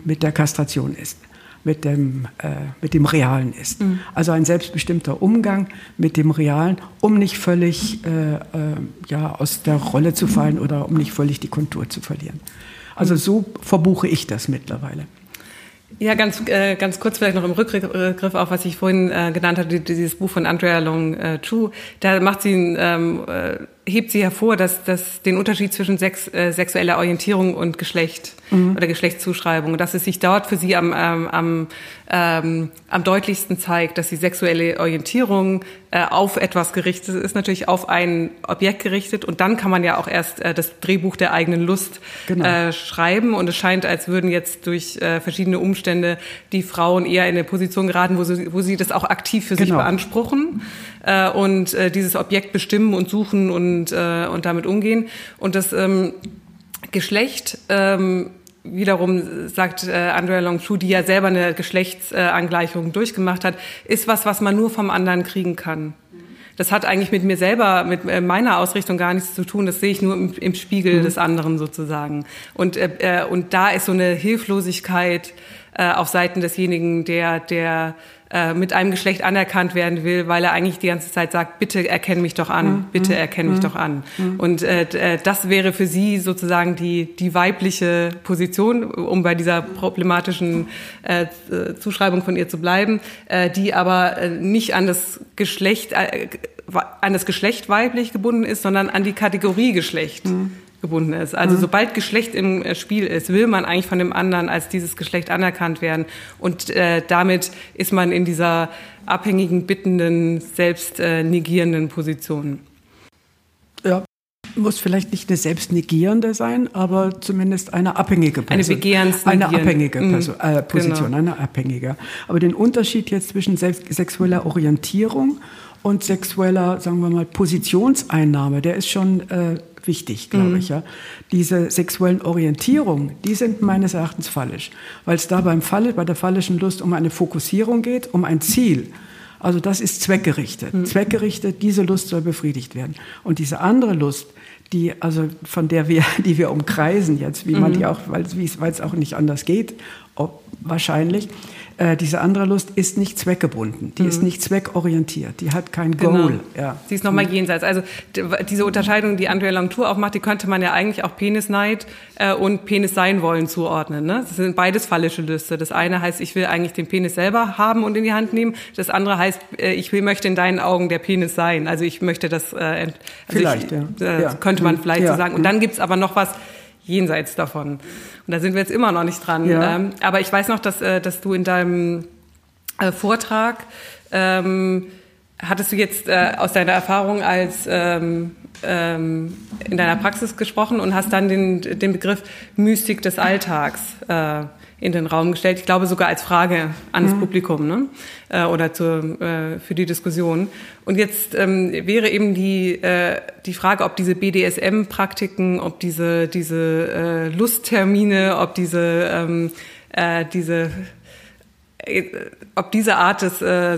mit der Kastration ist mit dem, äh, mit dem Realen ist. Mhm. Also ein selbstbestimmter Umgang mit dem Realen, um nicht völlig äh, äh, ja, aus der Rolle zu fallen oder um nicht völlig die Kontur zu verlieren. Also so verbuche ich das mittlerweile. Ja, ganz, äh, ganz kurz vielleicht noch im Rückgriff auf, was ich vorhin äh, genannt hatte, dieses Buch von Andrea Long äh, Chu. Da macht sie, ähm, äh, hebt sie hervor, dass, dass den Unterschied zwischen sex, äh, sexueller Orientierung und Geschlecht mhm. oder Geschlechtszuschreibung, dass es sich dort für sie am, ähm, am, ähm, am deutlichsten zeigt, dass die sexuelle Orientierung äh, auf etwas gerichtet ist, natürlich auf ein Objekt gerichtet und dann kann man ja auch erst äh, das Drehbuch der eigenen Lust genau. äh, schreiben und es scheint, als würden jetzt durch äh, verschiedene Umstände die Frauen eher in eine Position geraten, wo sie, wo sie das auch aktiv für genau. sich beanspruchen äh, und äh, dieses Objekt bestimmen und suchen und, äh, und damit umgehen und das ähm, Geschlecht ähm, wiederum sagt äh, Andrea Longchu, die ja selber eine Geschlechtsangleichung durchgemacht hat, ist was, was man nur vom anderen kriegen kann. Das hat eigentlich mit mir selber, mit äh, meiner Ausrichtung gar nichts zu tun. Das sehe ich nur im, im Spiegel mhm. des anderen sozusagen. Und, äh, und da ist so eine Hilflosigkeit äh, auf Seiten desjenigen, der, der äh, mit einem Geschlecht anerkannt werden will, weil er eigentlich die ganze Zeit sagt, bitte erkenn mich doch an, mhm. bitte erkenn mich mhm. doch an. Mhm. Und äh, äh, das wäre für sie sozusagen die, die weibliche Position, um bei dieser problematischen äh, Zuschreibung von ihr zu bleiben, äh, die aber äh, nicht an das Geschlecht, äh, an das Geschlecht weiblich gebunden ist, sondern an die Kategorie Geschlecht. Mhm gebunden ist. Also mhm. sobald Geschlecht im äh, Spiel ist, will man eigentlich von dem anderen als dieses Geschlecht anerkannt werden. Und äh, damit ist man in dieser abhängigen, bittenden, selbst äh, negierenden Position. Ja, muss vielleicht nicht eine selbstnegierende sein, aber zumindest eine abhängige Person. Eine Eine abhängige mhm. Person, äh, Position, genau. eine abhängige. Aber den Unterschied jetzt zwischen sexueller Orientierung und sexueller, sagen wir mal, Positionseinnahme, der ist schon äh, wichtig, glaube mhm. ich. Ja. Diese sexuellen Orientierungen, die sind meines Erachtens fallisch, weil es da beim Fall, bei der fallischen Lust um eine Fokussierung geht, um ein Ziel. Also das ist zweckgerichtet. Mhm. Zweckgerichtet, diese Lust soll befriedigt werden. Und diese andere Lust, die, also von der wir, die wir umkreisen jetzt, wie man mhm. die auch, weil es auch nicht anders geht, ob, wahrscheinlich, äh, diese andere Lust ist nicht zweckgebunden, die mhm. ist nicht zweckorientiert, die hat kein genau. Goal. Ja. Sie ist nochmal mhm. jenseits. Also diese Unterscheidung, die Andrea Langtour auch macht, die könnte man ja eigentlich auch Penisneid äh, und Penis sein wollen zuordnen. Ne? Das sind beides fallische Lüste. Das eine heißt, ich will eigentlich den Penis selber haben und in die Hand nehmen. Das andere heißt, äh, ich will, möchte in deinen Augen der Penis sein. Also ich möchte das, äh, also vielleicht, ich, ja. Äh, könnte man mhm. vielleicht ja. so sagen. Und dann gibt's aber noch was jenseits davon. Und da sind wir jetzt immer noch nicht dran. Ja. Ähm, aber ich weiß noch, dass, äh, dass du in deinem äh, Vortrag ähm, hattest du jetzt äh, aus deiner Erfahrung als ähm, ähm, in deiner Praxis gesprochen und hast dann den, den Begriff Mystik des Alltags äh, in den Raum gestellt. Ich glaube sogar als Frage an das mhm. Publikum ne? äh, oder zur, äh, für die Diskussion. Und jetzt ähm, wäre eben die, äh, die Frage, ob diese BDSM-Praktiken, ob diese, diese äh, Lusttermine, ob diese, ähm, äh, diese äh, ob diese Art des, äh,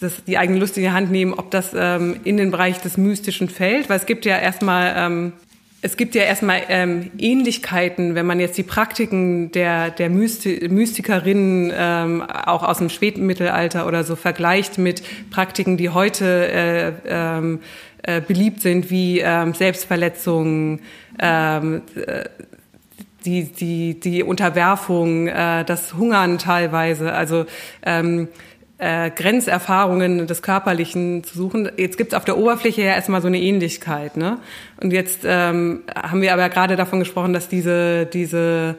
des die eigene Lust in die Hand nehmen, ob das ähm, in den Bereich des Mystischen fällt, weil es gibt ja erstmal ähm, es gibt ja erstmal ähm, Ähnlichkeiten, wenn man jetzt die Praktiken der, der Mysti Mystikerinnen ähm, auch aus dem Spätmittelalter oder so vergleicht mit Praktiken, die heute äh, ähm, äh, beliebt sind, wie ähm, Selbstverletzungen, ähm, äh, die, die, die Unterwerfung, äh, das Hungern teilweise. Also ähm, äh, Grenzerfahrungen des Körperlichen zu suchen. Jetzt gibt es auf der Oberfläche ja erstmal so eine Ähnlichkeit. Ne? Und jetzt ähm, haben wir aber gerade davon gesprochen, dass diese, diese,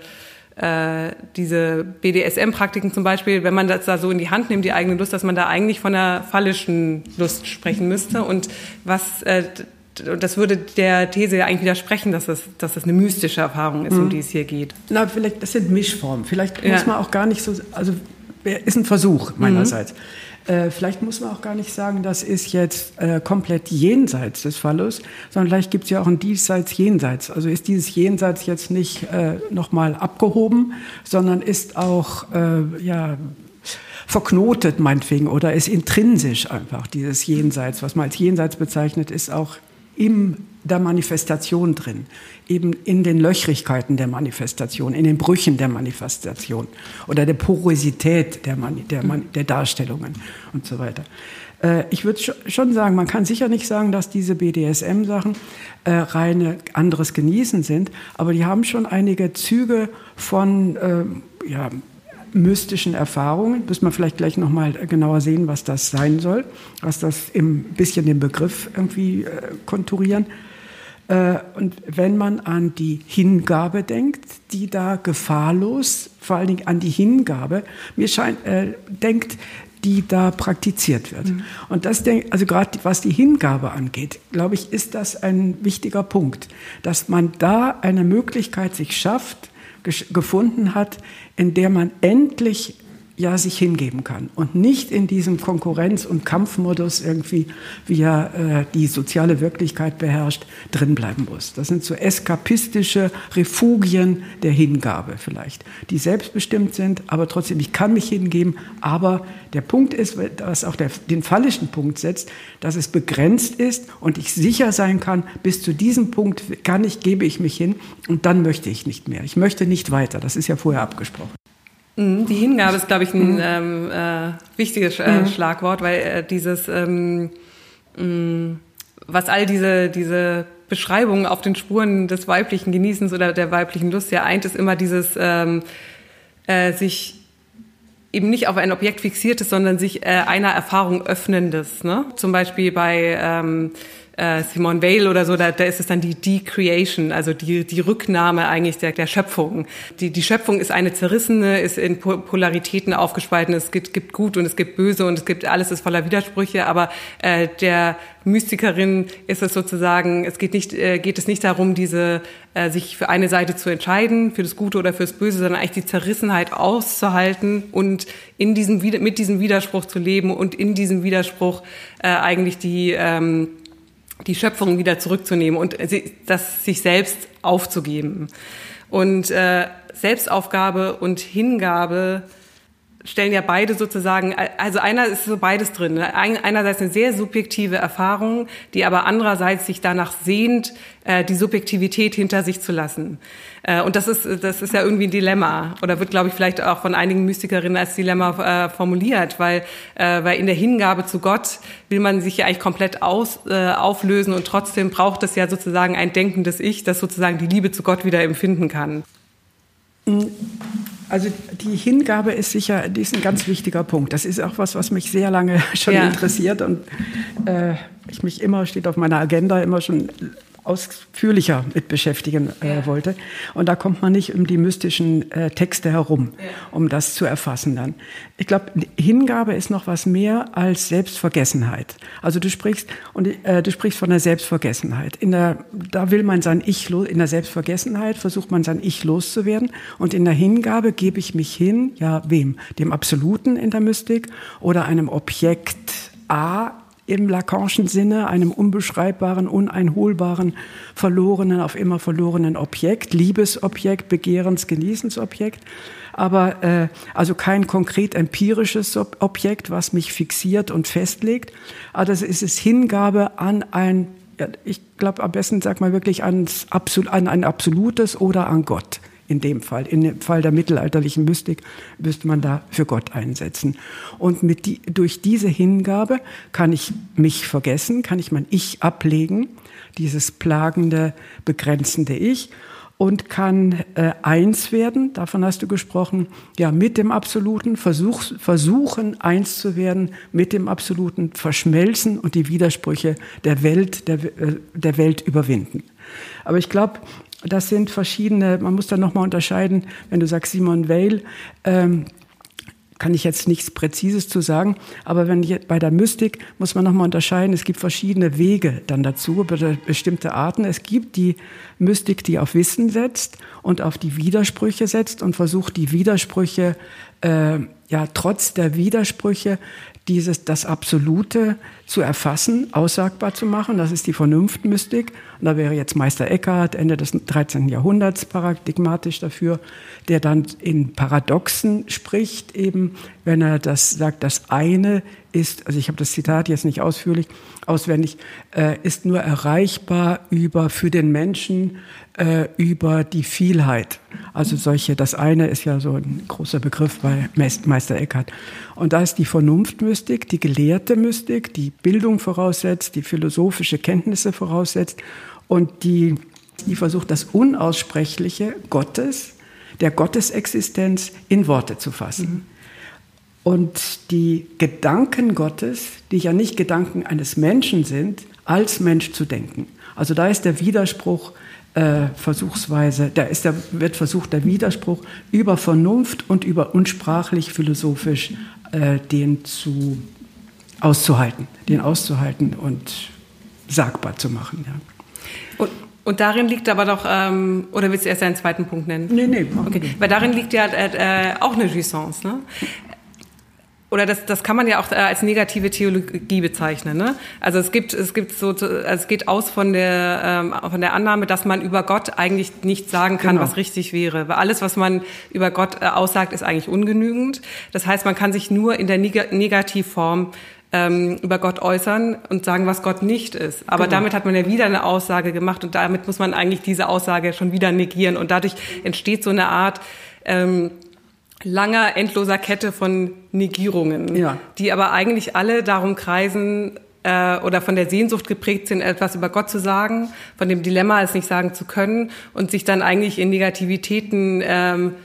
äh, diese BDSM-Praktiken zum Beispiel, wenn man das da so in die Hand nimmt, die eigene Lust, dass man da eigentlich von einer phallischen Lust sprechen müsste. Und was äh, das würde der These ja eigentlich widersprechen, dass das, dass das eine mystische Erfahrung ist, um mhm. die es hier geht. Na, vielleicht, das sind Mischformen. Vielleicht ja. muss man auch gar nicht so, also ist ein Versuch meinerseits. Mhm. Äh, vielleicht muss man auch gar nicht sagen, das ist jetzt äh, komplett jenseits des Falles, sondern vielleicht gibt es ja auch ein diesseits jenseits. Also ist dieses jenseits jetzt nicht äh, nochmal abgehoben, sondern ist auch äh, ja verknotet meinetwegen oder ist intrinsisch einfach dieses Jenseits, was man als Jenseits bezeichnet, ist auch im der Manifestation drin, eben in den Löchrigkeiten der Manifestation, in den Brüchen der Manifestation oder der Porosität der, Mani der, Man der Darstellungen und so weiter. Äh, ich würde schon sagen, man kann sicher nicht sagen, dass diese BDSM-Sachen äh, reine anderes Genießen sind, aber die haben schon einige Züge von äh, ja, mystischen Erfahrungen. Müssen wir vielleicht gleich noch mal genauer sehen, was das sein soll, was das im bisschen den Begriff irgendwie äh, konturieren. Äh, und wenn man an die Hingabe denkt, die da gefahrlos, vor allen Dingen an die Hingabe, mir scheint, äh, denkt, die da praktiziert wird. Mhm. Und das, also gerade was die Hingabe angeht, glaube ich, ist das ein wichtiger Punkt, dass man da eine Möglichkeit sich schafft, gefunden hat, in der man endlich ja sich hingeben kann und nicht in diesem Konkurrenz- und Kampfmodus irgendwie, wie er äh, die soziale Wirklichkeit beherrscht, drinbleiben muss. Das sind so eskapistische Refugien der Hingabe vielleicht, die selbstbestimmt sind, aber trotzdem, ich kann mich hingeben, aber der Punkt ist, was auch der, den fallischen Punkt setzt, dass es begrenzt ist und ich sicher sein kann, bis zu diesem Punkt kann ich, gebe ich mich hin und dann möchte ich nicht mehr. Ich möchte nicht weiter. Das ist ja vorher abgesprochen. Mhm, die Hingabe ist, glaube ich, ein mhm. ähm, äh, wichtiges äh, mhm. Schlagwort, weil äh, dieses, ähm, mh, mm, was all diese, diese Beschreibungen auf den Spuren des weiblichen Genießens oder der weiblichen Lust ja eint, ist immer dieses ähm, äh, sich eben nicht auf ein Objekt fixiertes, sondern sich äh, einer Erfahrung öffnendes. Ne? Zum Beispiel bei ähm, äh, Simone Weil oder so, da, da ist es dann die Decreation, also die, die Rücknahme eigentlich der, der Schöpfung. Die, die Schöpfung ist eine zerrissene, ist in Polaritäten aufgespalten. Es gibt, gibt gut und es gibt böse und es gibt alles ist voller Widersprüche, aber äh, der Mystikerin ist es sozusagen, es geht nicht, äh, geht es nicht darum, diese äh, sich für eine Seite zu entscheiden, für das Gute oder fürs Böse, sondern eigentlich die Zerrissenheit auszuhalten und in diesem mit diesem Widerspruch zu leben und in diesem Widerspruch äh, eigentlich die ähm, die Schöpfung wieder zurückzunehmen und das sich selbst aufzugeben. Und äh, Selbstaufgabe und Hingabe stellen ja beide sozusagen, also einer ist so beides drin. Ne? Einerseits eine sehr subjektive Erfahrung, die aber andererseits sich danach sehnt, äh, die Subjektivität hinter sich zu lassen. Äh, und das ist, das ist ja irgendwie ein Dilemma oder wird, glaube ich, vielleicht auch von einigen Mystikerinnen als Dilemma äh, formuliert, weil, weil in der Hingabe zu Gott will man sich ja eigentlich komplett aus, auflösen und trotzdem braucht es ja sozusagen ein denkendes Ich, das sozusagen die Liebe zu Gott wieder empfinden kann. Mhm. Also die Hingabe ist sicher, die ist ein ganz wichtiger Punkt. Das ist auch was, was mich sehr lange schon ja. interessiert und äh, ich mich immer steht auf meiner Agenda immer schon ausführlicher mit beschäftigen äh, ja. wollte. Und da kommt man nicht um die mystischen äh, Texte herum, ja. um das zu erfassen dann. Ich glaube, Hingabe ist noch was mehr als Selbstvergessenheit. Also du sprichst und äh, du sprichst von der Selbstvergessenheit. In der, da will man sein Ich los, in der Selbstvergessenheit versucht man sein Ich loszuwerden und in der Hingabe gebe ich mich hin, ja wem? Dem Absoluten in der Mystik oder einem Objekt A im Lacanischen Sinne, einem unbeschreibbaren, uneinholbaren, verlorenen, auf immer verlorenen Objekt, Liebesobjekt, Begehrens, Genießensobjekt, aber äh, also kein konkret empirisches Objekt, was mich fixiert und festlegt. Aber das ist es Hingabe an ein, ja, ich glaube am besten sag mal wirklich ans, an ein absolutes oder an Gott in dem Fall. In dem Fall der mittelalterlichen Mystik müsste man da für Gott einsetzen. Und mit die, durch diese Hingabe kann ich mich vergessen, kann ich mein Ich ablegen, dieses plagende, begrenzende Ich und kann äh, eins werden, davon hast du gesprochen, ja, mit dem Absoluten, versuch, versuchen eins zu werden, mit dem Absoluten verschmelzen und die Widersprüche der Welt, der, äh, der Welt überwinden. Aber ich glaube, das sind verschiedene, man muss da nochmal unterscheiden, wenn du sagst Simon Weil, ähm, kann ich jetzt nichts Präzises zu sagen, aber wenn bei der Mystik muss man nochmal unterscheiden, es gibt verschiedene Wege dann dazu, bestimmte Arten. Es gibt die Mystik, die auf Wissen setzt und auf die Widersprüche setzt und versucht, die Widersprüche, äh, ja, trotz der Widersprüche dieses, das Absolute zu erfassen, aussagbar zu machen. Das ist die Vernunftmystik. Und da wäre jetzt Meister Eckhart, Ende des 13. Jahrhunderts, paradigmatisch dafür, der dann in Paradoxen spricht, eben, wenn er das sagt, das eine ist, also ich habe das Zitat jetzt nicht ausführlich, auswendig, äh, ist nur erreichbar über für den Menschen äh, über die Vielheit. Also solche, das eine ist ja so ein großer Begriff bei Meister Eckhart. Und da ist die Vernunftmystik, die gelehrte Mystik, die Bildung voraussetzt, die philosophische Kenntnisse voraussetzt und die, die versucht, das Unaussprechliche Gottes, der Gottesexistenz in Worte zu fassen. Mhm. Und die Gedanken Gottes, die ja nicht Gedanken eines Menschen sind, als Mensch zu denken. Also da ist der Widerspruch äh, versuchsweise, da ist der, wird versucht, der Widerspruch über Vernunft und über unsprachlich philosophisch äh, den zu auszuhalten, den auszuhalten und sagbar zu machen. Ja. Und, und darin liegt aber doch, ähm, oder willst du erst einen zweiten Punkt nennen? Nee, nee. Okay. Weil darin liegt ja äh, äh, auch eine Jouissance, ne? oder das, das kann man ja auch äh, als negative Theologie bezeichnen. Ne? Also es gibt, es gibt so, also es geht aus von der, ähm, von der Annahme, dass man über Gott eigentlich nicht sagen kann, genau. was richtig wäre. Weil alles, was man über Gott äh, aussagt, ist eigentlich ungenügend. Das heißt, man kann sich nur in der Neg Negativform ähm, über Gott äußern und sagen, was Gott nicht ist. Aber genau. damit hat man ja wieder eine Aussage gemacht und damit muss man eigentlich diese Aussage schon wieder negieren. Und dadurch entsteht so eine Art ähm, langer, endloser Kette von Negierungen, ja. die aber eigentlich alle darum kreisen, äh, oder von der Sehnsucht geprägt sind, etwas über Gott zu sagen, von dem Dilemma, es nicht sagen zu können und sich dann eigentlich in Negativitäten ähm,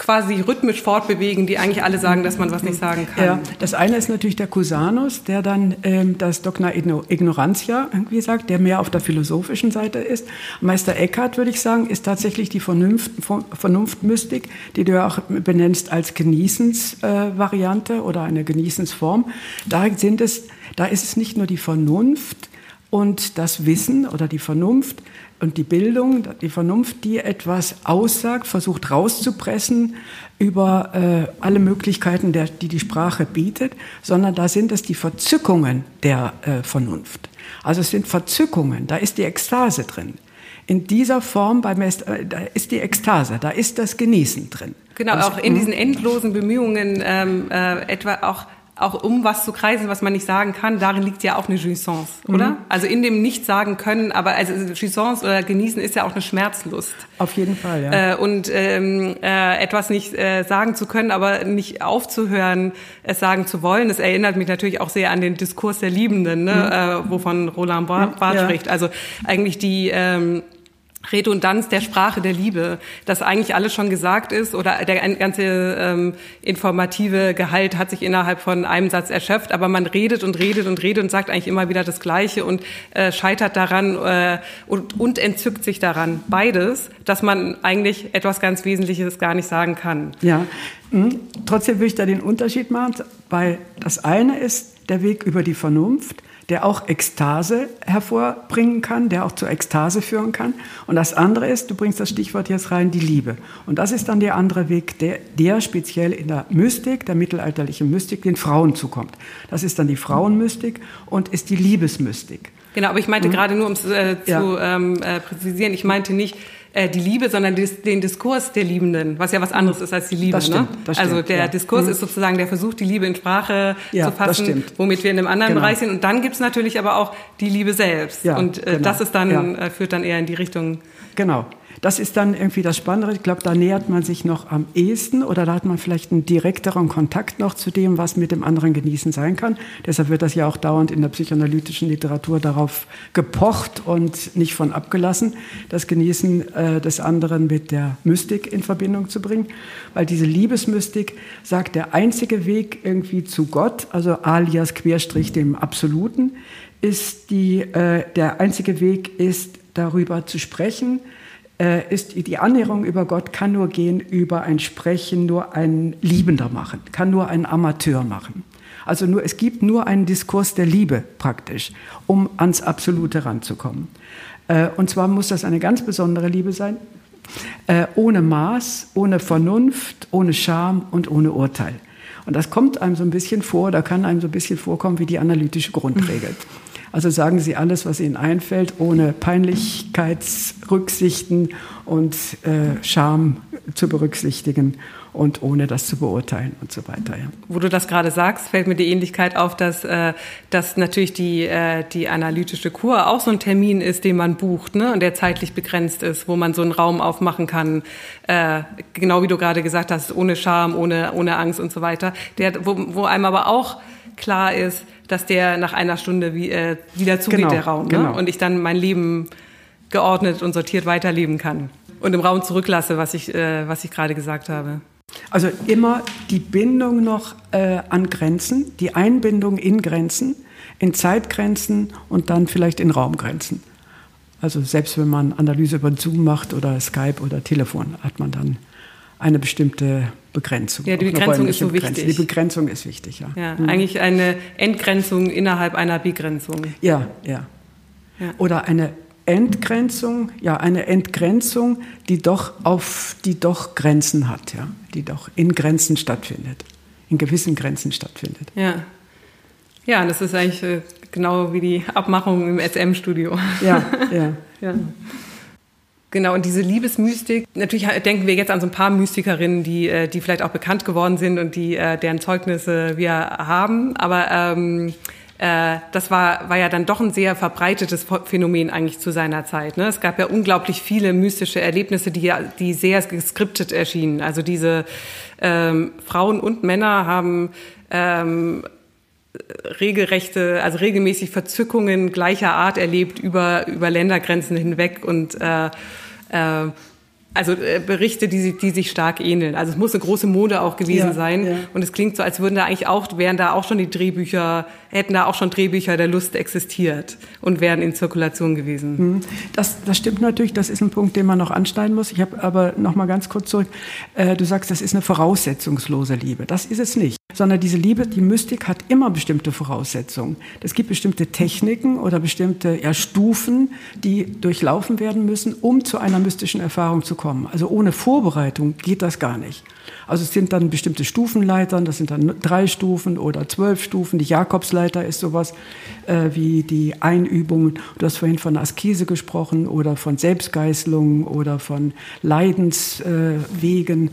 quasi rhythmisch fortbewegen, die eigentlich alle sagen, dass man was nicht sagen kann. Ja, das eine ist natürlich der Cusanus, der dann ähm, das Dogma Ignorantia irgendwie sagt, der mehr auf der philosophischen Seite ist. Meister Eckhart, würde ich sagen, ist tatsächlich die Vernunft, Vernunftmystik, die du ja auch benennst als Genießensvariante äh, oder eine Genießensform. Da sind es, da ist es nicht nur die Vernunft, und das Wissen oder die Vernunft, und die Bildung, die Vernunft, die etwas aussagt, versucht rauszupressen über äh, alle Möglichkeiten, der, die die Sprache bietet, sondern da sind es die Verzückungen der äh, Vernunft. Also es sind Verzückungen, da ist die Ekstase drin. In dieser Form beim äh, da ist die Ekstase, da ist das Genießen drin. Genau, auch in diesen endlosen Bemühungen ähm, äh, etwa auch auch um was zu kreisen, was man nicht sagen kann, darin liegt ja auch eine Jouissance, oder? Mhm. Also in dem nicht sagen können, aber also Jouissance oder genießen ist ja auch eine Schmerzlust. Auf jeden Fall, ja. Äh, und ähm, äh, etwas nicht äh, sagen zu können, aber nicht aufzuhören, es sagen zu wollen, das erinnert mich natürlich auch sehr an den Diskurs der Liebenden, ne? Mhm. Äh, wovon Roland Barthes ja. spricht. Also eigentlich die ähm, Redundanz der Sprache der Liebe, dass eigentlich alles schon gesagt ist oder der ganze ähm, informative Gehalt hat sich innerhalb von einem Satz erschöpft, aber man redet und redet und redet und sagt eigentlich immer wieder das Gleiche und äh, scheitert daran äh, und, und entzückt sich daran. Beides, dass man eigentlich etwas ganz Wesentliches gar nicht sagen kann. Ja, mhm. trotzdem würde ich da den Unterschied machen, weil das eine ist der Weg über die Vernunft der auch Ekstase hervorbringen kann, der auch zur Ekstase führen kann. Und das andere ist, du bringst das Stichwort jetzt rein, die Liebe. Und das ist dann der andere Weg, der, der speziell in der Mystik, der mittelalterlichen Mystik, den Frauen zukommt. Das ist dann die Frauenmystik und ist die Liebesmystik. Genau, aber ich meinte mhm. gerade nur, um es äh, zu ja. ähm, äh, präzisieren, ich meinte nicht, äh, die Liebe, sondern dis, den Diskurs der Liebenden, was ja was anderes ist als die Liebe. Das stimmt, ne? das stimmt, also der ja. Diskurs mhm. ist sozusagen der Versuch, die Liebe in Sprache ja, zu fassen, womit wir in einem anderen genau. Bereich sind. Und dann gibt's natürlich aber auch die Liebe selbst. Ja, und äh, genau. das ist dann, äh, führt dann eher in die Richtung. Genau. Das ist dann irgendwie das Spannende. Ich glaube, da nähert man sich noch am ehesten oder da hat man vielleicht einen direkteren Kontakt noch zu dem, was mit dem anderen genießen sein kann. Deshalb wird das ja auch dauernd in der psychoanalytischen Literatur darauf gepocht und nicht von abgelassen, das Genießen äh, des anderen mit der Mystik in Verbindung zu bringen. Weil diese Liebesmystik sagt, der einzige Weg irgendwie zu Gott, also alias Querstrich dem Absoluten, ist die, äh, der einzige Weg ist, darüber zu sprechen, ist die Annäherung über Gott kann nur gehen über ein Sprechen, nur ein Liebender machen, kann nur ein Amateur machen. Also nur, es gibt nur einen Diskurs der Liebe praktisch, um ans Absolute ranzukommen. Äh, und zwar muss das eine ganz besondere Liebe sein, äh, ohne Maß, ohne Vernunft, ohne Scham und ohne Urteil. Und das kommt einem so ein bisschen vor, da kann einem so ein bisschen vorkommen wie die analytische Grundregel. Also sagen Sie alles, was Ihnen einfällt, ohne Peinlichkeitsrücksichten und äh, Scham zu berücksichtigen und ohne das zu beurteilen und so weiter. Ja. Wo du das gerade sagst, fällt mir die Ähnlichkeit auf, dass, äh, dass natürlich die, äh, die analytische Kur auch so ein Termin ist, den man bucht ne? und der zeitlich begrenzt ist, wo man so einen Raum aufmachen kann, genau wie du gerade gesagt hast, ohne Scham, ohne, ohne Angst und so weiter, der, wo, wo einem aber auch klar ist, dass der nach einer Stunde wie, äh, wieder zugeht, genau, der Raum. Ne? Genau. Und ich dann mein Leben geordnet und sortiert weiterleben kann. Und im Raum zurücklasse, was ich, äh, was ich gerade gesagt habe. Also immer die Bindung noch äh, an Grenzen, die Einbindung in Grenzen, in Zeitgrenzen und dann vielleicht in Raumgrenzen. Also selbst wenn man Analyse über Zoom macht oder Skype oder Telefon, hat man dann eine bestimmte Begrenzung. Ja, die Begrenzung ist so wichtig. Die Begrenzung ist wichtig, ja. ja mhm. Eigentlich eine Entgrenzung innerhalb einer Begrenzung. Ja, ja, ja. Oder eine Entgrenzung, ja, eine Entgrenzung, die doch auf, die doch Grenzen hat, ja, die doch in Grenzen stattfindet. in gewissen Grenzen stattfindet. Ja. Ja, das ist eigentlich äh, genau wie die Abmachung im SM-Studio. Ja, ja. ja. Genau, und diese Liebesmystik, natürlich denken wir jetzt an so ein paar Mystikerinnen, die, äh, die vielleicht auch bekannt geworden sind und die, äh, deren Zeugnisse wir haben, aber ähm, äh, das war, war ja dann doch ein sehr verbreitetes Phänomen eigentlich zu seiner Zeit. Ne? Es gab ja unglaublich viele mystische Erlebnisse, die, die sehr geskriptet erschienen. Also diese ähm, Frauen und Männer haben ähm, regelrechte, also regelmäßig Verzückungen gleicher Art erlebt über, über Ländergrenzen hinweg und äh, äh, also äh, Berichte, die, die sich stark ähneln. Also es muss eine große Mode auch gewesen ja, sein. Ja. Und es klingt so, als würden da eigentlich auch, wären da auch schon die Drehbücher, hätten da auch schon Drehbücher der Lust existiert und wären in Zirkulation gewesen. Mhm. Das, das stimmt natürlich, das ist ein Punkt, den man noch anschneiden muss. Ich habe aber noch mal ganz kurz zurück. Äh, du sagst, das ist eine voraussetzungslose Liebe. Das ist es nicht. Sondern diese Liebe, die Mystik hat immer bestimmte Voraussetzungen. Es gibt bestimmte Techniken oder bestimmte ja, Stufen, die durchlaufen werden müssen, um zu einer mystischen Erfahrung zu kommen. Also ohne Vorbereitung geht das gar nicht. Also es sind dann bestimmte Stufenleitern, das sind dann drei Stufen oder zwölf Stufen. Die Jakobsleiter ist sowas äh, wie die Einübungen. Du hast vorhin von Askese gesprochen oder von Selbstgeißelung oder von Leidenswegen. Äh,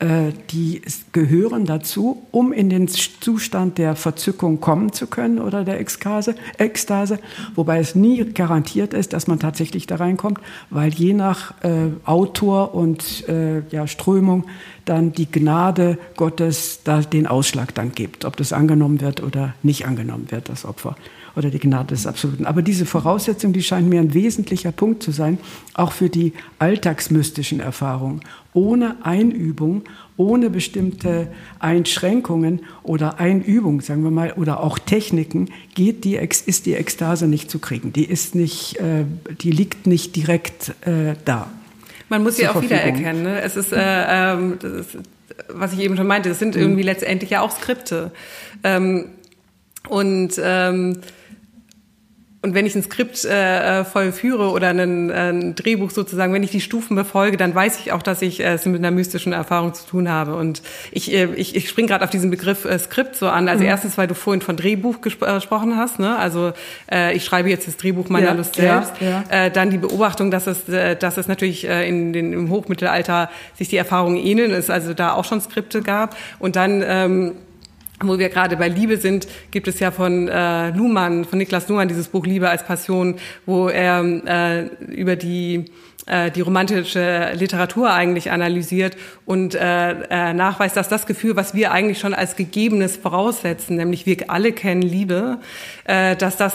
die gehören dazu, um in den Zustand der Verzückung kommen zu können oder der Ekstase, Ekstase, wobei es nie garantiert ist, dass man tatsächlich da reinkommt, weil je nach äh, Autor und äh, ja, Strömung dann die Gnade Gottes da den Ausschlag dann gibt, ob das angenommen wird oder nicht angenommen wird, das Opfer oder die Gnade des Absoluten. Aber diese Voraussetzung, die scheint mir ein wesentlicher Punkt zu sein, auch für die alltagsmystischen Erfahrungen. Ohne Einübung, ohne bestimmte Einschränkungen oder Einübung, sagen wir mal, oder auch Techniken, geht die, ist die Ekstase nicht zu kriegen. Die ist nicht, äh, die liegt nicht direkt äh, da. Man muss sie auch wiedererkennen. Ne? Es ist, äh, ähm, ist, was ich eben schon meinte, es sind mhm. irgendwie letztendlich ja auch Skripte. Ähm, und ähm, und wenn ich ein Skript äh, äh, vollführe oder einen, äh, ein Drehbuch sozusagen, wenn ich die Stufen befolge, dann weiß ich auch, dass ich äh, es mit einer mystischen Erfahrung zu tun habe. Und ich, äh, ich, ich springe gerade auf diesen Begriff äh, Skript so an. Also mhm. erstens, weil du vorhin von Drehbuch äh, gesprochen hast. Ne? Also äh, ich schreibe jetzt das Drehbuch meiner ja, Lust selbst. Ja, ja. Äh, dann die Beobachtung, dass es, äh, dass es natürlich äh, in den, im Hochmittelalter sich die Erfahrungen ähneln, es also da auch schon Skripte gab. Und dann ähm, wo wir gerade bei Liebe sind, gibt es ja von äh, Luhmann, von Niklas Luhmann dieses Buch Liebe als Passion, wo er äh, über die äh, die romantische Literatur eigentlich analysiert und äh, äh, nachweist, dass das Gefühl, was wir eigentlich schon als Gegebenes voraussetzen, nämlich wir alle kennen Liebe, äh, dass das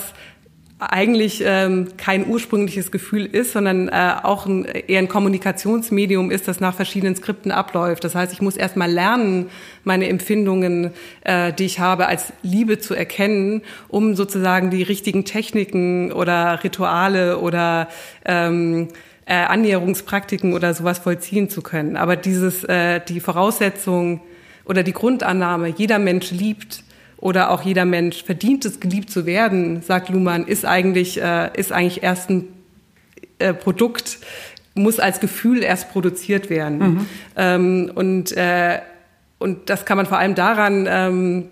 eigentlich ähm, kein ursprüngliches Gefühl ist, sondern äh, auch ein, eher ein Kommunikationsmedium ist, das nach verschiedenen Skripten abläuft. Das heißt, ich muss erstmal lernen, meine Empfindungen, äh, die ich habe, als Liebe zu erkennen, um sozusagen die richtigen Techniken oder Rituale oder ähm, äh, Annäherungspraktiken oder sowas vollziehen zu können. Aber dieses, äh, die Voraussetzung oder die Grundannahme, jeder Mensch liebt, oder auch jeder Mensch verdient es, geliebt zu werden, sagt Luhmann, ist eigentlich, äh, ist eigentlich erst ein äh, Produkt, muss als Gefühl erst produziert werden. Mhm. Ähm, und, äh, und das kann man vor allem daran ähm,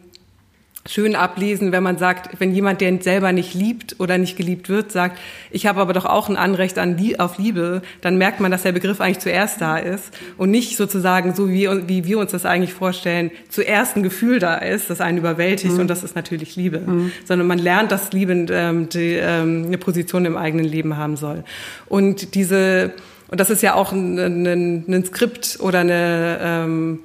schön ablesen, wenn man sagt, wenn jemand, der selber nicht liebt oder nicht geliebt wird, sagt, ich habe aber doch auch ein Anrecht an, auf Liebe, dann merkt man, dass der Begriff eigentlich zuerst da ist und nicht sozusagen so, wie, wie wir uns das eigentlich vorstellen, zuerst ein Gefühl da ist, das einen überwältigt mhm. und das ist natürlich Liebe, mhm. sondern man lernt, dass Liebe ähm, die, ähm, eine Position im eigenen Leben haben soll. Und diese, und das ist ja auch ein, ein, ein Skript oder eine, ähm,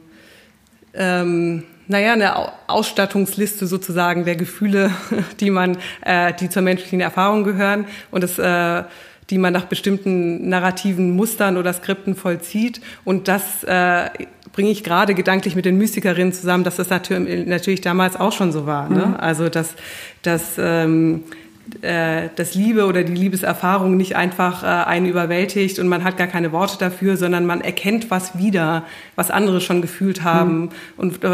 ähm, naja, eine Ausstattungsliste sozusagen der Gefühle, die man, äh, die zur menschlichen Erfahrung gehören und das, äh, die man nach bestimmten narrativen Mustern oder Skripten vollzieht. Und das äh, bringe ich gerade gedanklich mit den Mystikerinnen zusammen, dass das natürlich, natürlich damals auch schon so war. Ne? Mhm. Also dass, dass ähm, äh, dass Liebe oder die Liebeserfahrung nicht einfach äh, einen überwältigt und man hat gar keine Worte dafür, sondern man erkennt was wieder, was andere schon gefühlt haben mhm. und äh,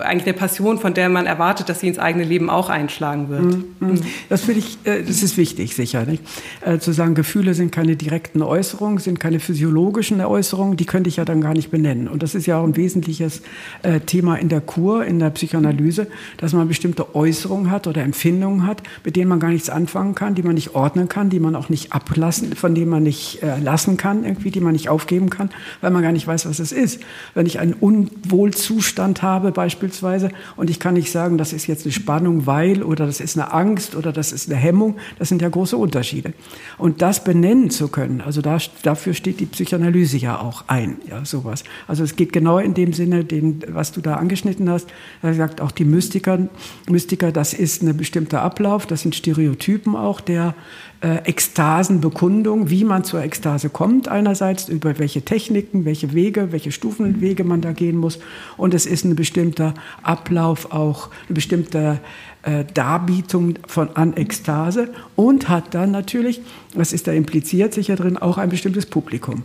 eigentlich eine Passion, von der man erwartet, dass sie ins eigene Leben auch einschlagen wird. Mhm. Mhm. Das finde ich, äh, das ist wichtig, sicher, nicht? Äh, zu sagen, Gefühle sind keine direkten Äußerungen, sind keine physiologischen Äußerungen, die könnte ich ja dann gar nicht benennen. Und das ist ja auch ein wesentliches äh, Thema in der Kur, in der Psychoanalyse, dass man bestimmte Äußerungen hat oder Empfindungen hat, mit denen man gar nichts anfangen kann, die man nicht ordnen kann, die man auch nicht ablassen, von denen man nicht äh, lassen kann, irgendwie, die man nicht aufgeben kann, weil man gar nicht weiß, was es ist. Wenn ich einen Unwohlzustand habe beispielsweise und ich kann nicht sagen, das ist jetzt eine Spannung, weil oder das ist eine Angst oder das ist eine Hemmung, das sind ja große Unterschiede. Und das benennen zu können, also da, dafür steht die Psychoanalyse ja auch ein, ja, sowas. Also es geht genau in dem Sinne, den, was du da angeschnitten hast. Er sagt auch die Mystiker, Mystiker, das ist ein bestimmter Ablauf, das sind Stereotypen Typen auch der äh, Ekstasenbekundung, wie man zur Ekstase kommt einerseits, über welche Techniken, welche Wege, welche Stufenwege man da gehen muss. Und es ist ein bestimmter Ablauf, auch eine bestimmte äh, Darbietung von an Ekstase und hat dann natürlich, was ist da impliziert sicher drin, auch ein bestimmtes Publikum.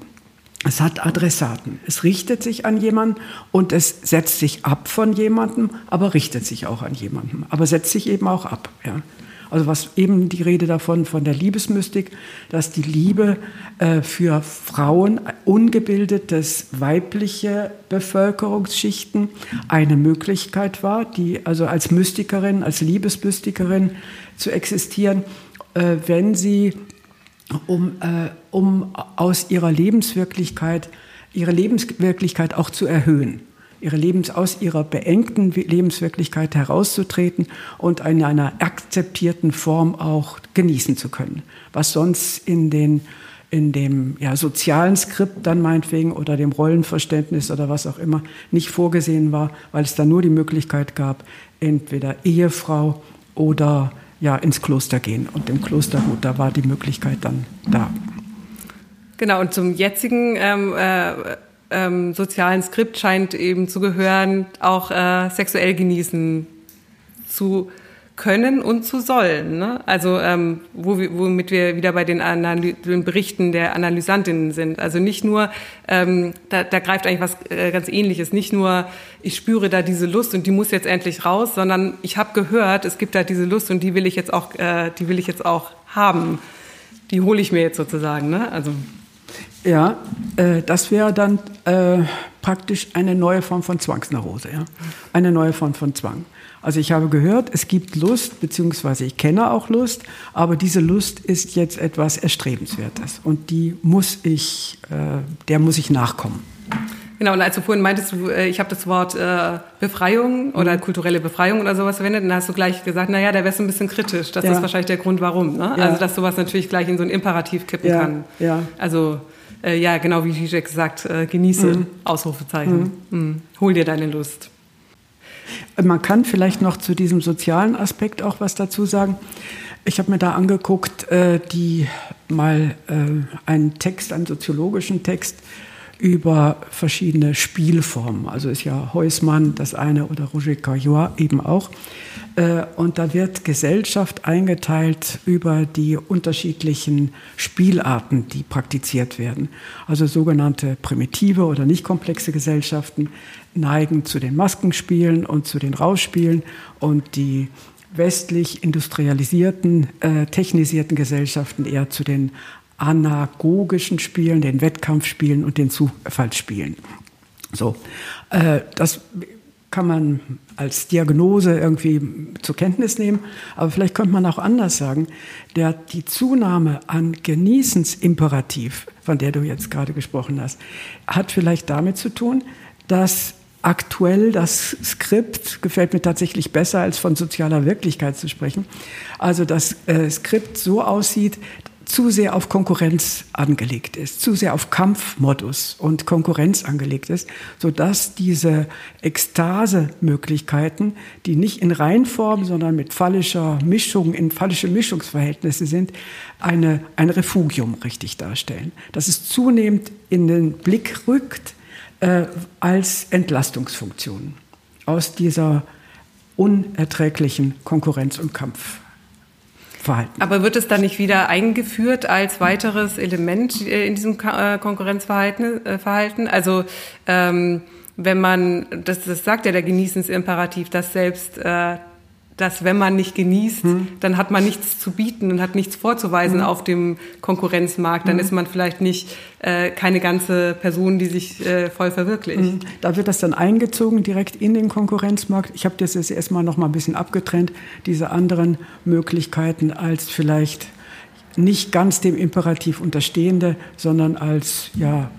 Es hat Adressaten. Es richtet sich an jemanden und es setzt sich ab von jemandem, aber richtet sich auch an jemanden. Aber setzt sich eben auch ab. Ja. Also was eben die Rede davon von der Liebesmystik, dass die Liebe äh, für Frauen ungebildetes weibliche Bevölkerungsschichten eine Möglichkeit war, die also als Mystikerin, als Liebesmystikerin zu existieren, äh, wenn sie um, äh, um aus ihrer Lebenswirklichkeit ihre Lebenswirklichkeit auch zu erhöhen ihre Lebens, aus ihrer beengten Lebenswirklichkeit herauszutreten und in einer akzeptierten Form auch genießen zu können. Was sonst in den in dem ja, sozialen Skript dann meinetwegen oder dem Rollenverständnis oder was auch immer nicht vorgesehen war, weil es da nur die Möglichkeit gab, entweder Ehefrau oder ja, ins Kloster gehen. Und im Kloster, gut, da war die Möglichkeit dann da. Genau, und zum jetzigen ähm, äh, ähm, sozialen Skript scheint eben zu gehören, auch äh, sexuell genießen zu können und zu sollen. Ne? Also ähm, wo womit wir wieder bei den, Analy den Berichten der Analysantinnen sind. Also nicht nur, ähm, da, da greift eigentlich was äh, ganz Ähnliches. Nicht nur, ich spüre da diese Lust und die muss jetzt endlich raus, sondern ich habe gehört, es gibt da diese Lust und die will ich jetzt auch, äh, die will ich jetzt auch haben. Die hole ich mir jetzt sozusagen. Ne? Also ja, äh, das wäre dann äh, praktisch eine neue Form von Zwangsneurose, ja? eine neue Form von Zwang. Also ich habe gehört, es gibt Lust, beziehungsweise ich kenne auch Lust, aber diese Lust ist jetzt etwas Erstrebenswertes und die muss ich, äh, der muss ich nachkommen. Genau, und als du vorhin meintest, du, äh, ich habe das Wort äh, Befreiung oder mhm. kulturelle Befreiung oder sowas verwendet, dann hast du gleich gesagt, naja, da wärst du ein bisschen kritisch. Das ja. ist wahrscheinlich der Grund, warum. Ne? Ja. Also, dass sowas natürlich gleich in so ein Imperativ kippen ja. kann. Ja. Also, äh, ja, genau wie Zizek sagt, äh, genieße, mhm. Ausrufezeichen. Mhm. Mhm. Hol dir deine Lust. Man kann vielleicht noch zu diesem sozialen Aspekt auch was dazu sagen. Ich habe mir da angeguckt, äh, die mal äh, einen Text, einen soziologischen Text über verschiedene Spielformen. Also ist ja Heusmann das eine oder Roger Caillois eben auch. Äh, und da wird Gesellschaft eingeteilt über die unterschiedlichen Spielarten, die praktiziert werden. Also sogenannte primitive oder nicht komplexe Gesellschaften neigen zu den Maskenspielen und zu den Rauschspielen und die westlich industrialisierten, äh, technisierten Gesellschaften eher zu den anagogischen Spielen, den Wettkampfspielen und den Zufallsspielen. So, äh, das kann man als Diagnose irgendwie zur Kenntnis nehmen, aber vielleicht könnte man auch anders sagen, der, die Zunahme an Genießensimperativ, von der du jetzt gerade gesprochen hast, hat vielleicht damit zu tun, dass aktuell das Skript gefällt mir tatsächlich besser als von sozialer Wirklichkeit zu sprechen. Also das äh, Skript so aussieht, zu sehr auf Konkurrenz angelegt ist, zu sehr auf Kampfmodus und Konkurrenz angelegt ist, sodass diese Ekstase-Möglichkeiten, die nicht in Reinform, sondern mit fallischer Mischung, in fallische Mischungsverhältnisse sind, eine, ein Refugium richtig darstellen. Dass es zunehmend in den Blick rückt äh, als Entlastungsfunktion aus dieser unerträglichen Konkurrenz und Kampf. Verhalten. Aber wird es dann nicht wieder eingeführt als weiteres Element äh, in diesem äh, Konkurrenzverhalten? Also ähm, wenn man, das, das sagt ja der Genießensimperativ, dass selbst äh, dass wenn man nicht genießt, hm. dann hat man nichts zu bieten und hat nichts vorzuweisen hm. auf dem Konkurrenzmarkt. Dann hm. ist man vielleicht nicht äh, keine ganze Person, die sich äh, voll verwirklicht. Hm. Da wird das dann eingezogen direkt in den Konkurrenzmarkt. Ich habe das jetzt erstmal noch mal ein bisschen abgetrennt, diese anderen Möglichkeiten als vielleicht nicht ganz dem Imperativ unterstehende, sondern als ja,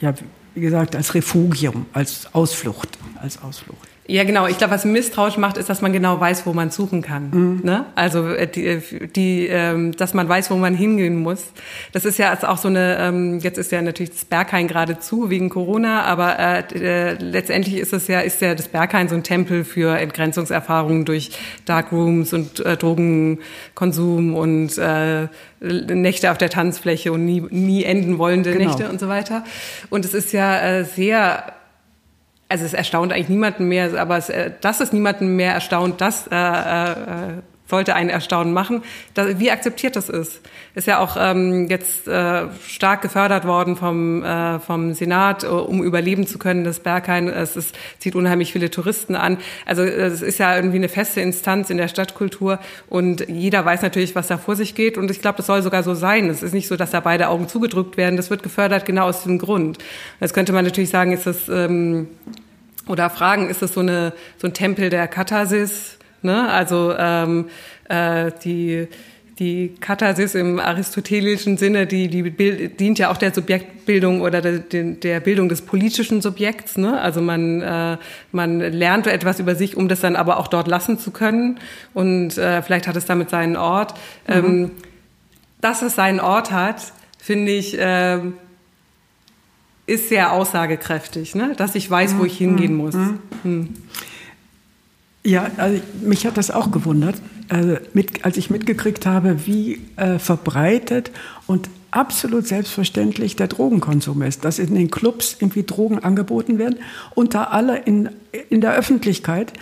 ja wie gesagt als Refugium, als Ausflucht, als Ausflucht. Ja, genau. Ich glaube, was misstrauisch macht, ist, dass man genau weiß, wo man suchen kann. Mhm. Ne? Also äh, die, äh, die, ähm, dass man weiß, wo man hingehen muss. Das ist ja auch so eine. Ähm, jetzt ist ja natürlich das Berghain gerade zu wegen Corona, aber äh, äh, letztendlich ist es ja ist ja das Berghain so ein Tempel für Entgrenzungserfahrungen durch Darkrooms und äh, Drogenkonsum und äh, Nächte auf der Tanzfläche und nie, nie enden wollende genau. Nächte und so weiter. Und es ist ja äh, sehr also es erstaunt eigentlich niemanden mehr, aber es, äh, dass es niemanden mehr erstaunt, das äh, äh, sollte einen erstaunen machen, dass, wie akzeptiert das ist. Ist ja auch ähm, jetzt äh, stark gefördert worden vom, äh, vom Senat, äh, um überleben zu können, das Berghain. Es ist, zieht unheimlich viele Touristen an. Also es ist ja irgendwie eine feste Instanz in der Stadtkultur und jeder weiß natürlich, was da vor sich geht. Und ich glaube, das soll sogar so sein. Es ist nicht so, dass da beide Augen zugedrückt werden. Das wird gefördert genau aus diesem Grund. Jetzt könnte man natürlich sagen, ist das... Ähm, oder fragen, ist es so, eine, so ein Tempel der Katharsis? Ne? Also ähm, äh, die, die Katharsis im aristotelischen Sinne, die, die Bild, dient ja auch der Subjektbildung oder der, der Bildung des politischen Subjekts. Ne? Also man, äh, man lernt etwas über sich, um das dann aber auch dort lassen zu können. Und äh, vielleicht hat es damit seinen Ort. Mhm. Ähm, dass es seinen Ort hat, finde ich, äh, ist sehr aussagekräftig, ne? dass ich weiß, wo ich hingehen muss. Hm. Ja, also mich hat das auch gewundert, also mit, als ich mitgekriegt habe, wie äh, verbreitet und absolut selbstverständlich der Drogenkonsum ist, dass in den Clubs irgendwie Drogen angeboten werden und da alle in, in der Öffentlichkeit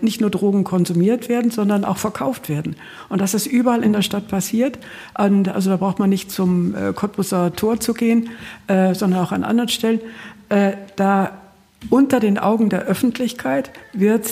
nicht nur Drogen konsumiert werden, sondern auch verkauft werden. Und dass es überall in der Stadt passiert. Und also da braucht man nicht zum äh, Cottbuser Tor zu gehen, äh, sondern auch an anderen Stellen. Äh, da unter den Augen der Öffentlichkeit wird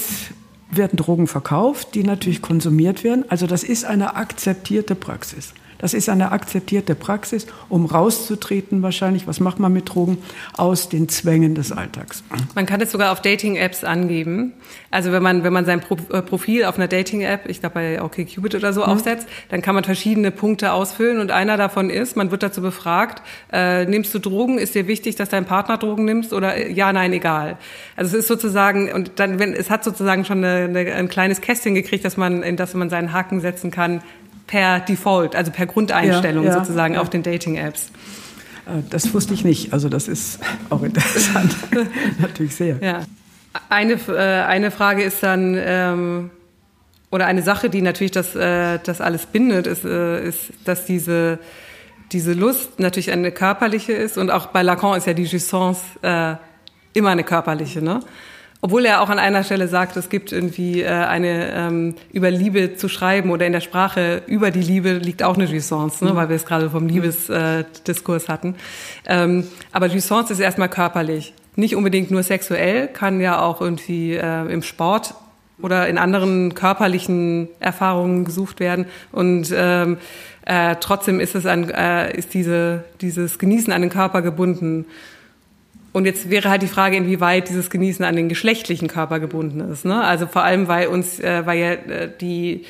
werden Drogen verkauft, die natürlich konsumiert werden. Also das ist eine akzeptierte Praxis. Das ist eine akzeptierte Praxis, um rauszutreten wahrscheinlich, was macht man mit Drogen, aus den Zwängen des Alltags. Man kann es sogar auf Dating-Apps angeben. Also wenn man, wenn man sein äh, Profil auf einer Dating-App, ich glaube bei OkCupid oder so, mhm. aufsetzt, dann kann man verschiedene Punkte ausfüllen und einer davon ist, man wird dazu befragt, äh, nimmst du Drogen, ist dir wichtig, dass dein Partner Drogen nimmst oder äh, ja, nein, egal. Also es ist sozusagen, und dann, wenn, es hat sozusagen schon eine, eine, ein kleines Kästchen gekriegt, dass man, in das man seinen Haken setzen kann, per Default, also per Grundeinstellung ja, ja, sozusagen ja. auf den Dating-Apps. Äh, das wusste ich nicht. Also das ist auch interessant. Natürlich sehr. Ja. Eine, äh, eine Frage ist dann, ähm, oder eine Sache, die natürlich das, äh, das alles bindet, ist, äh, ist, dass diese, diese Lust natürlich eine körperliche ist. Und auch bei Lacan ist ja die Jouissance äh, immer eine körperliche. Ne? Obwohl er auch an einer Stelle sagt, es gibt irgendwie äh, eine ähm, über Liebe zu schreiben oder in der Sprache über die Liebe liegt auch eine Jouissance, ne, mhm. weil wir es gerade vom Liebesdiskurs äh, hatten. Ähm, aber Jouissance ist erstmal körperlich, nicht unbedingt nur sexuell, kann ja auch irgendwie äh, im Sport oder in anderen körperlichen Erfahrungen gesucht werden und ähm, äh, trotzdem ist es an, äh, ist diese dieses Genießen an den Körper gebunden. Und jetzt wäre halt die Frage, inwieweit dieses Genießen an den geschlechtlichen Körper gebunden ist. Ne? Also vor allem, weil uns, äh, weil ja äh, die,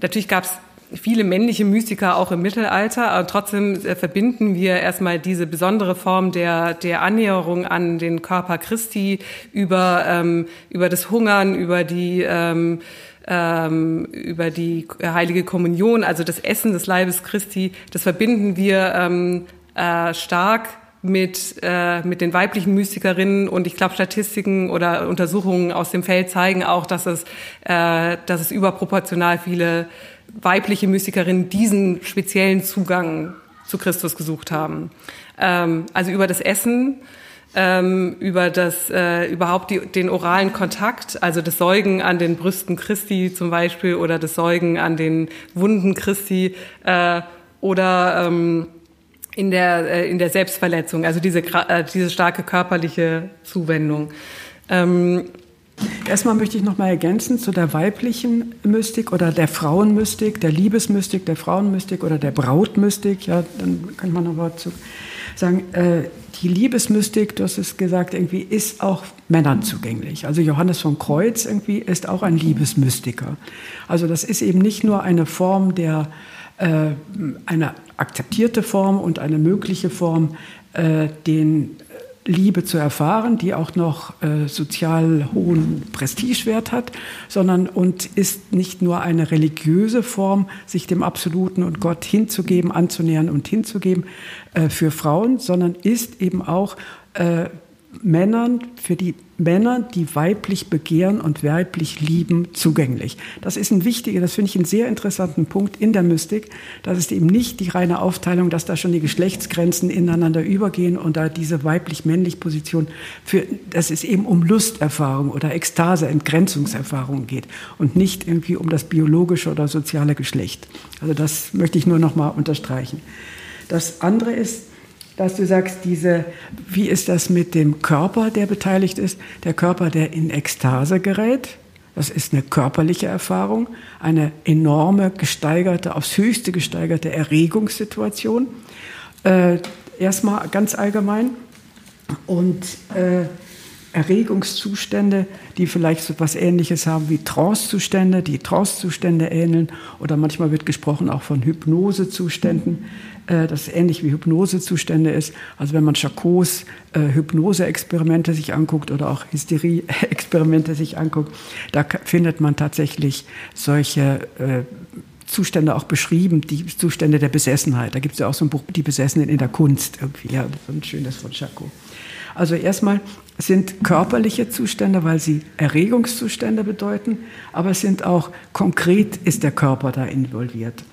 natürlich gab es viele männliche Mystiker auch im Mittelalter, aber trotzdem äh, verbinden wir erstmal diese besondere Form der, der Annäherung an den Körper Christi über, ähm, über das Hungern, über die, ähm, ähm, über die heilige Kommunion, also das Essen des Leibes Christi, das verbinden wir ähm, äh, stark mit, äh, mit den weiblichen Mystikerinnen und ich glaube Statistiken oder Untersuchungen aus dem Feld zeigen auch, dass es, äh, dass es überproportional viele weibliche Mystikerinnen diesen speziellen Zugang zu Christus gesucht haben. Ähm, also über das Essen ähm, über das äh, überhaupt die, den oralen Kontakt, also das Säugen an den Brüsten Christi zum Beispiel oder das Säugen an den Wunden Christi äh, oder ähm, in der äh, in der Selbstverletzung, also diese äh, diese starke körperliche Zuwendung. Ähm, Erstmal möchte ich noch mal ergänzen zu der weiblichen Mystik oder der Frauenmystik, der Liebesmystik, der Frauenmystik oder der Brautmystik. Ja, dann kann man aber zu sagen, äh, die Liebesmystik, du hast es gesagt, irgendwie ist auch Männern zugänglich. Also Johannes von Kreuz irgendwie ist auch ein Liebesmystiker. Also das ist eben nicht nur eine Form der, eine akzeptierte Form und eine mögliche Form, äh, den Liebe zu erfahren, die auch noch äh, sozial hohen Prestigewert hat, sondern und ist nicht nur eine religiöse Form, sich dem Absoluten und Gott hinzugeben, anzunähern und hinzugeben äh, für Frauen, sondern ist eben auch äh, Männern, für die Männer, die weiblich begehren und weiblich lieben, zugänglich. Das ist ein wichtiger, das finde ich einen sehr interessanten Punkt in der Mystik. Das ist eben nicht die reine Aufteilung, dass da schon die Geschlechtsgrenzen ineinander übergehen und da diese weiblich-männlich Position für, dass es eben um Lusterfahrung oder Ekstase, Entgrenzungserfahrung geht und nicht irgendwie um das biologische oder soziale Geschlecht. Also das möchte ich nur noch mal unterstreichen. Das andere ist, dass du sagst, diese, wie ist das mit dem Körper, der beteiligt ist? Der Körper, der in Ekstase gerät. Das ist eine körperliche Erfahrung, eine enorme, gesteigerte, aufs höchste gesteigerte Erregungssituation. Äh, erstmal ganz allgemein. Und äh, Erregungszustände, die vielleicht so etwas Ähnliches haben wie Trancezustände, die Trancezustände ähneln. Oder manchmal wird gesprochen auch von Hypnosezuständen, äh, das ähnlich wie Hypnosezustände ist. Also wenn man Charcots äh, Hypnose-Experimente sich anguckt oder auch Hysterie-Experimente sich anguckt, da findet man tatsächlich solche äh, Zustände auch beschrieben, die Zustände der Besessenheit. Da gibt es ja auch so ein Buch, Die Besessenen in der Kunst, irgendwie, ja, so ein schönes von Charcot. Also erstmal sind körperliche Zustände, weil sie Erregungszustände bedeuten, aber es sind auch konkret ist der Körper da involviert.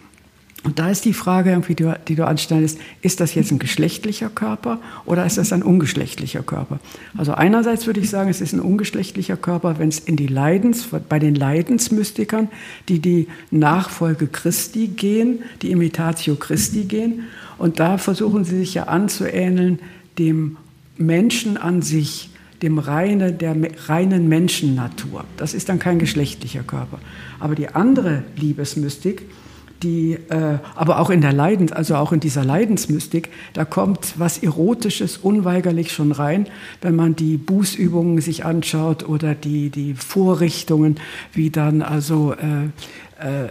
Und da ist die Frage, die du, die du anstellst, ist das jetzt ein geschlechtlicher Körper oder ist das ein ungeschlechtlicher Körper? Also einerseits würde ich sagen, es ist ein ungeschlechtlicher Körper, wenn es in die Leidens, bei den Leidensmystikern, die die Nachfolge Christi gehen, die Imitatio Christi gehen. Und da versuchen sie sich ja anzuähneln dem Menschen an sich, dem reine, der reinen Menschennatur. Das ist dann kein geschlechtlicher Körper. Aber die andere Liebesmystik, die, äh, aber auch in der Leidens, also auch in dieser Leidensmystik, da kommt was Erotisches unweigerlich schon rein, wenn man die Bußübungen sich anschaut oder die, die Vorrichtungen, wie dann also äh,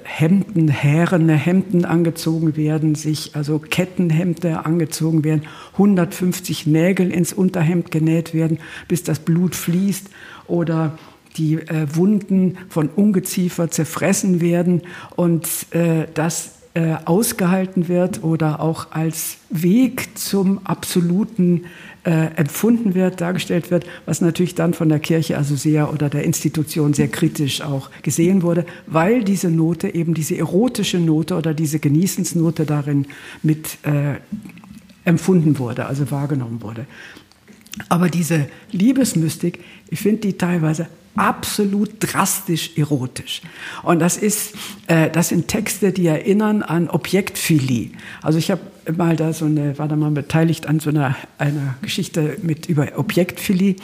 Hemden, härene Hemden angezogen werden, sich also Kettenhemden angezogen werden, 150 Nägel ins Unterhemd genäht werden, bis das Blut fließt oder die äh, Wunden von Ungeziefer zerfressen werden und äh, das äh, ausgehalten wird oder auch als Weg zum absoluten äh, empfunden wird, dargestellt wird, was natürlich dann von der Kirche also sehr oder der Institution sehr kritisch auch gesehen wurde, weil diese Note eben diese erotische Note oder diese Genießensnote darin mit äh, empfunden wurde, also wahrgenommen wurde. Aber diese Liebesmystik, ich finde die teilweise absolut drastisch erotisch. Und das ist, äh, das sind Texte, die erinnern an Objektphilie. Also ich habe mal da so eine, war da mal beteiligt an so einer, einer Geschichte mit über Objektphilie.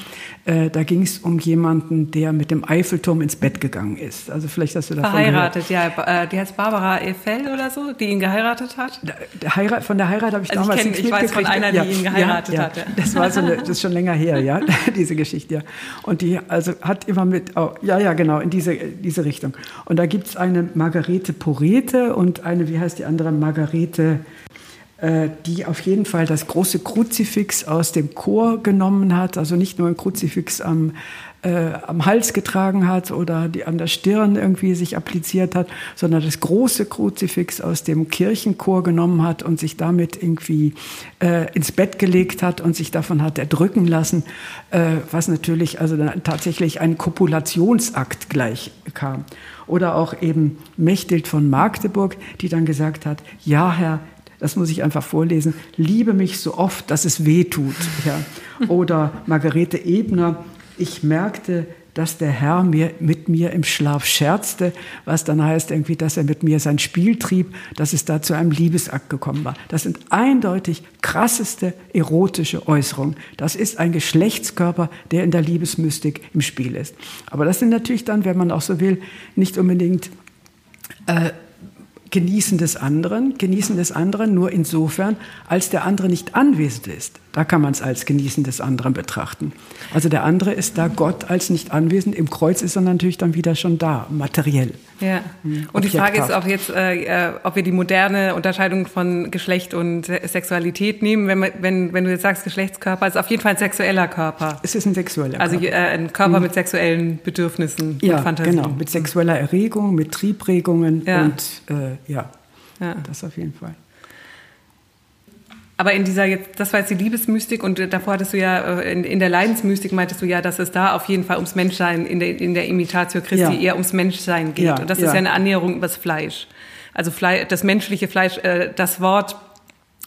Äh, da ging es um jemanden, der mit dem Eiffelturm ins Bett gegangen ist. Also vielleicht hast du davon Verheiratet, gehört. ja. Äh, die heißt Barbara Eiffel oder so, die ihn geheiratet hat. Der Heirat, von der Heirat habe ich also damals ich, kenn, ich weiß von einer, die ihn geheiratet ja. Ja. Das war so eine, das ist schon länger her, ja, diese Geschichte. Ja. Und die also hat immer mit, oh, ja, ja, genau, in diese, diese Richtung. Und da gibt es eine Margarete Porete und eine, wie heißt die andere, Margarete die auf jeden Fall das große Kruzifix aus dem Chor genommen hat, also nicht nur ein Kruzifix am, äh, am Hals getragen hat oder die an der Stirn irgendwie sich appliziert hat, sondern das große Kruzifix aus dem Kirchenchor genommen hat und sich damit irgendwie äh, ins Bett gelegt hat und sich davon hat erdrücken lassen, äh, was natürlich also tatsächlich ein Kopulationsakt gleich kam. Oder auch eben Mechthild von Magdeburg, die dann gesagt hat, ja Herr, das muss ich einfach vorlesen, liebe mich so oft, dass es weh tut. Ja. Oder Margarete Ebner, ich merkte, dass der Herr mir, mit mir im Schlaf scherzte, was dann heißt irgendwie, dass er mit mir sein Spiel trieb, dass es da zu einem Liebesakt gekommen war. Das sind eindeutig krasseste erotische Äußerungen. Das ist ein Geschlechtskörper, der in der Liebesmystik im Spiel ist. Aber das sind natürlich dann, wenn man auch so will, nicht unbedingt äh, Genießen des anderen, Genießen des anderen nur insofern, als der andere nicht anwesend ist. Da kann man es als Genießen des anderen betrachten. Also der andere ist da Gott als nicht anwesend. Im Kreuz ist er natürlich dann wieder schon da, materiell. Ja. Hm, und die Frage ist auch jetzt, äh, äh, ob wir die moderne Unterscheidung von Geschlecht und Sexualität nehmen. Wenn, wenn, wenn du jetzt sagst Geschlechtskörper, ist auf jeden Fall ein sexueller Körper. Es ist ein sexueller also, Körper. Also äh, ein Körper mhm. mit sexuellen Bedürfnissen ja, und Fantasien. genau. Mit sexueller Erregung, mit Triebregungen ja. und äh, ja. ja, das auf jeden Fall. Aber in dieser jetzt, das war jetzt die Liebesmystik und davor hattest du ja, äh, in, in der Leidensmystik meintest du ja, dass es da auf jeden Fall ums Menschsein, in der, in der Imitatio Christi ja. eher ums Menschsein geht. Ja, und das ja. ist ja eine Annäherung übers Fleisch. Also Fleisch, das menschliche Fleisch, äh, das Wort,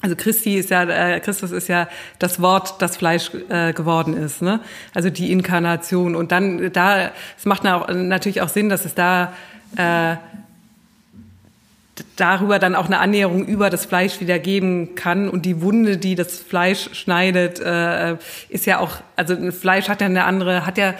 also Christi ist ja, äh, Christus ist ja das Wort, das Fleisch äh, geworden ist, ne? Also die Inkarnation. Und dann da, es macht natürlich auch Sinn, dass es da äh, darüber dann auch eine Annäherung über das Fleisch wieder geben kann. Und die Wunde, die das Fleisch schneidet, äh, ist ja auch, also ein Fleisch hat ja eine andere, hat ja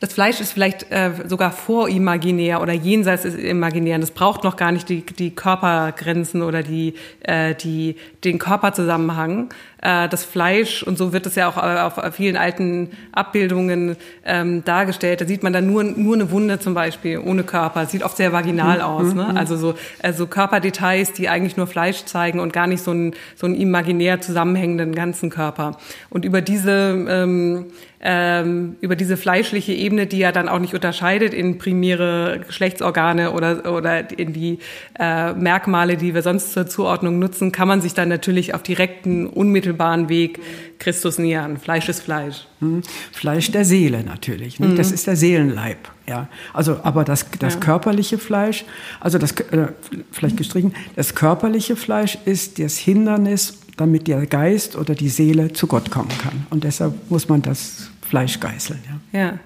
das Fleisch ist vielleicht äh, sogar vorimaginär oder jenseits des Imaginären. Das braucht noch gar nicht die, die Körpergrenzen oder die, äh, die, den Körperzusammenhang. Äh, das Fleisch, und so wird es ja auch äh, auf vielen alten Abbildungen ähm, dargestellt, da sieht man dann nur, nur eine Wunde zum Beispiel, ohne Körper. Sieht oft sehr vaginal mhm. aus. Ne? Mhm. Also so also Körperdetails, die eigentlich nur Fleisch zeigen und gar nicht so einen, so einen imaginär zusammenhängenden ganzen Körper. Und über diese ähm, ähm, über diese fleischliche Ebene, die ja dann auch nicht unterscheidet in primäre Geschlechtsorgane oder, oder in die äh, Merkmale, die wir sonst zur Zuordnung nutzen, kann man sich dann natürlich auf direkten, unmittelbaren Weg Christus nähern. Fleisch ist Fleisch. Hm. Fleisch der Seele natürlich. Mhm. Das ist der Seelenleib. Ja, also aber das, das ja. körperliche Fleisch, also das äh, vielleicht gestrichen, das körperliche Fleisch ist das Hindernis damit der Geist oder die Seele zu Gott kommen kann. Und deshalb muss man das Fleisch geißeln. Ja. ja.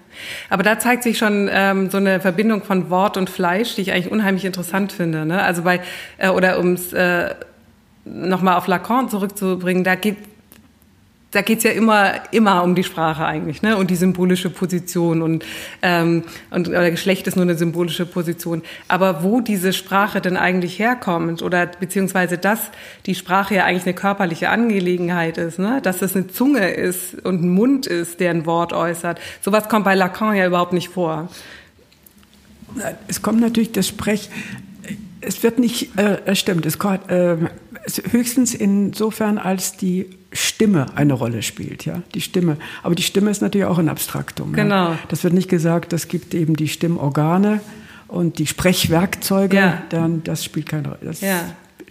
Aber da zeigt sich schon ähm, so eine Verbindung von Wort und Fleisch, die ich eigentlich unheimlich interessant finde. Ne? Also bei, äh, oder um es äh, nochmal auf Lacan zurückzubringen, da geht da geht's ja immer, immer um die Sprache eigentlich, ne? Und die symbolische Position und, ähm, und oder Geschlecht ist nur eine symbolische Position. Aber wo diese Sprache denn eigentlich herkommt oder beziehungsweise dass die Sprache ja eigentlich eine körperliche Angelegenheit ist, ne? Dass es eine Zunge ist und ein Mund ist, der ein Wort äußert. Sowas kommt bei Lacan ja überhaupt nicht vor. Es kommt natürlich das Sprech, es wird nicht, äh, stimmt, es kommt, äh, höchstens insofern, als die Stimme eine Rolle spielt, ja, die Stimme. Aber die Stimme ist natürlich auch ein Abstraktum. Genau. Ja. Das wird nicht gesagt, es gibt eben die Stimmorgane und die Sprechwerkzeuge, ja. dann das spielt keine Rolle. Das ja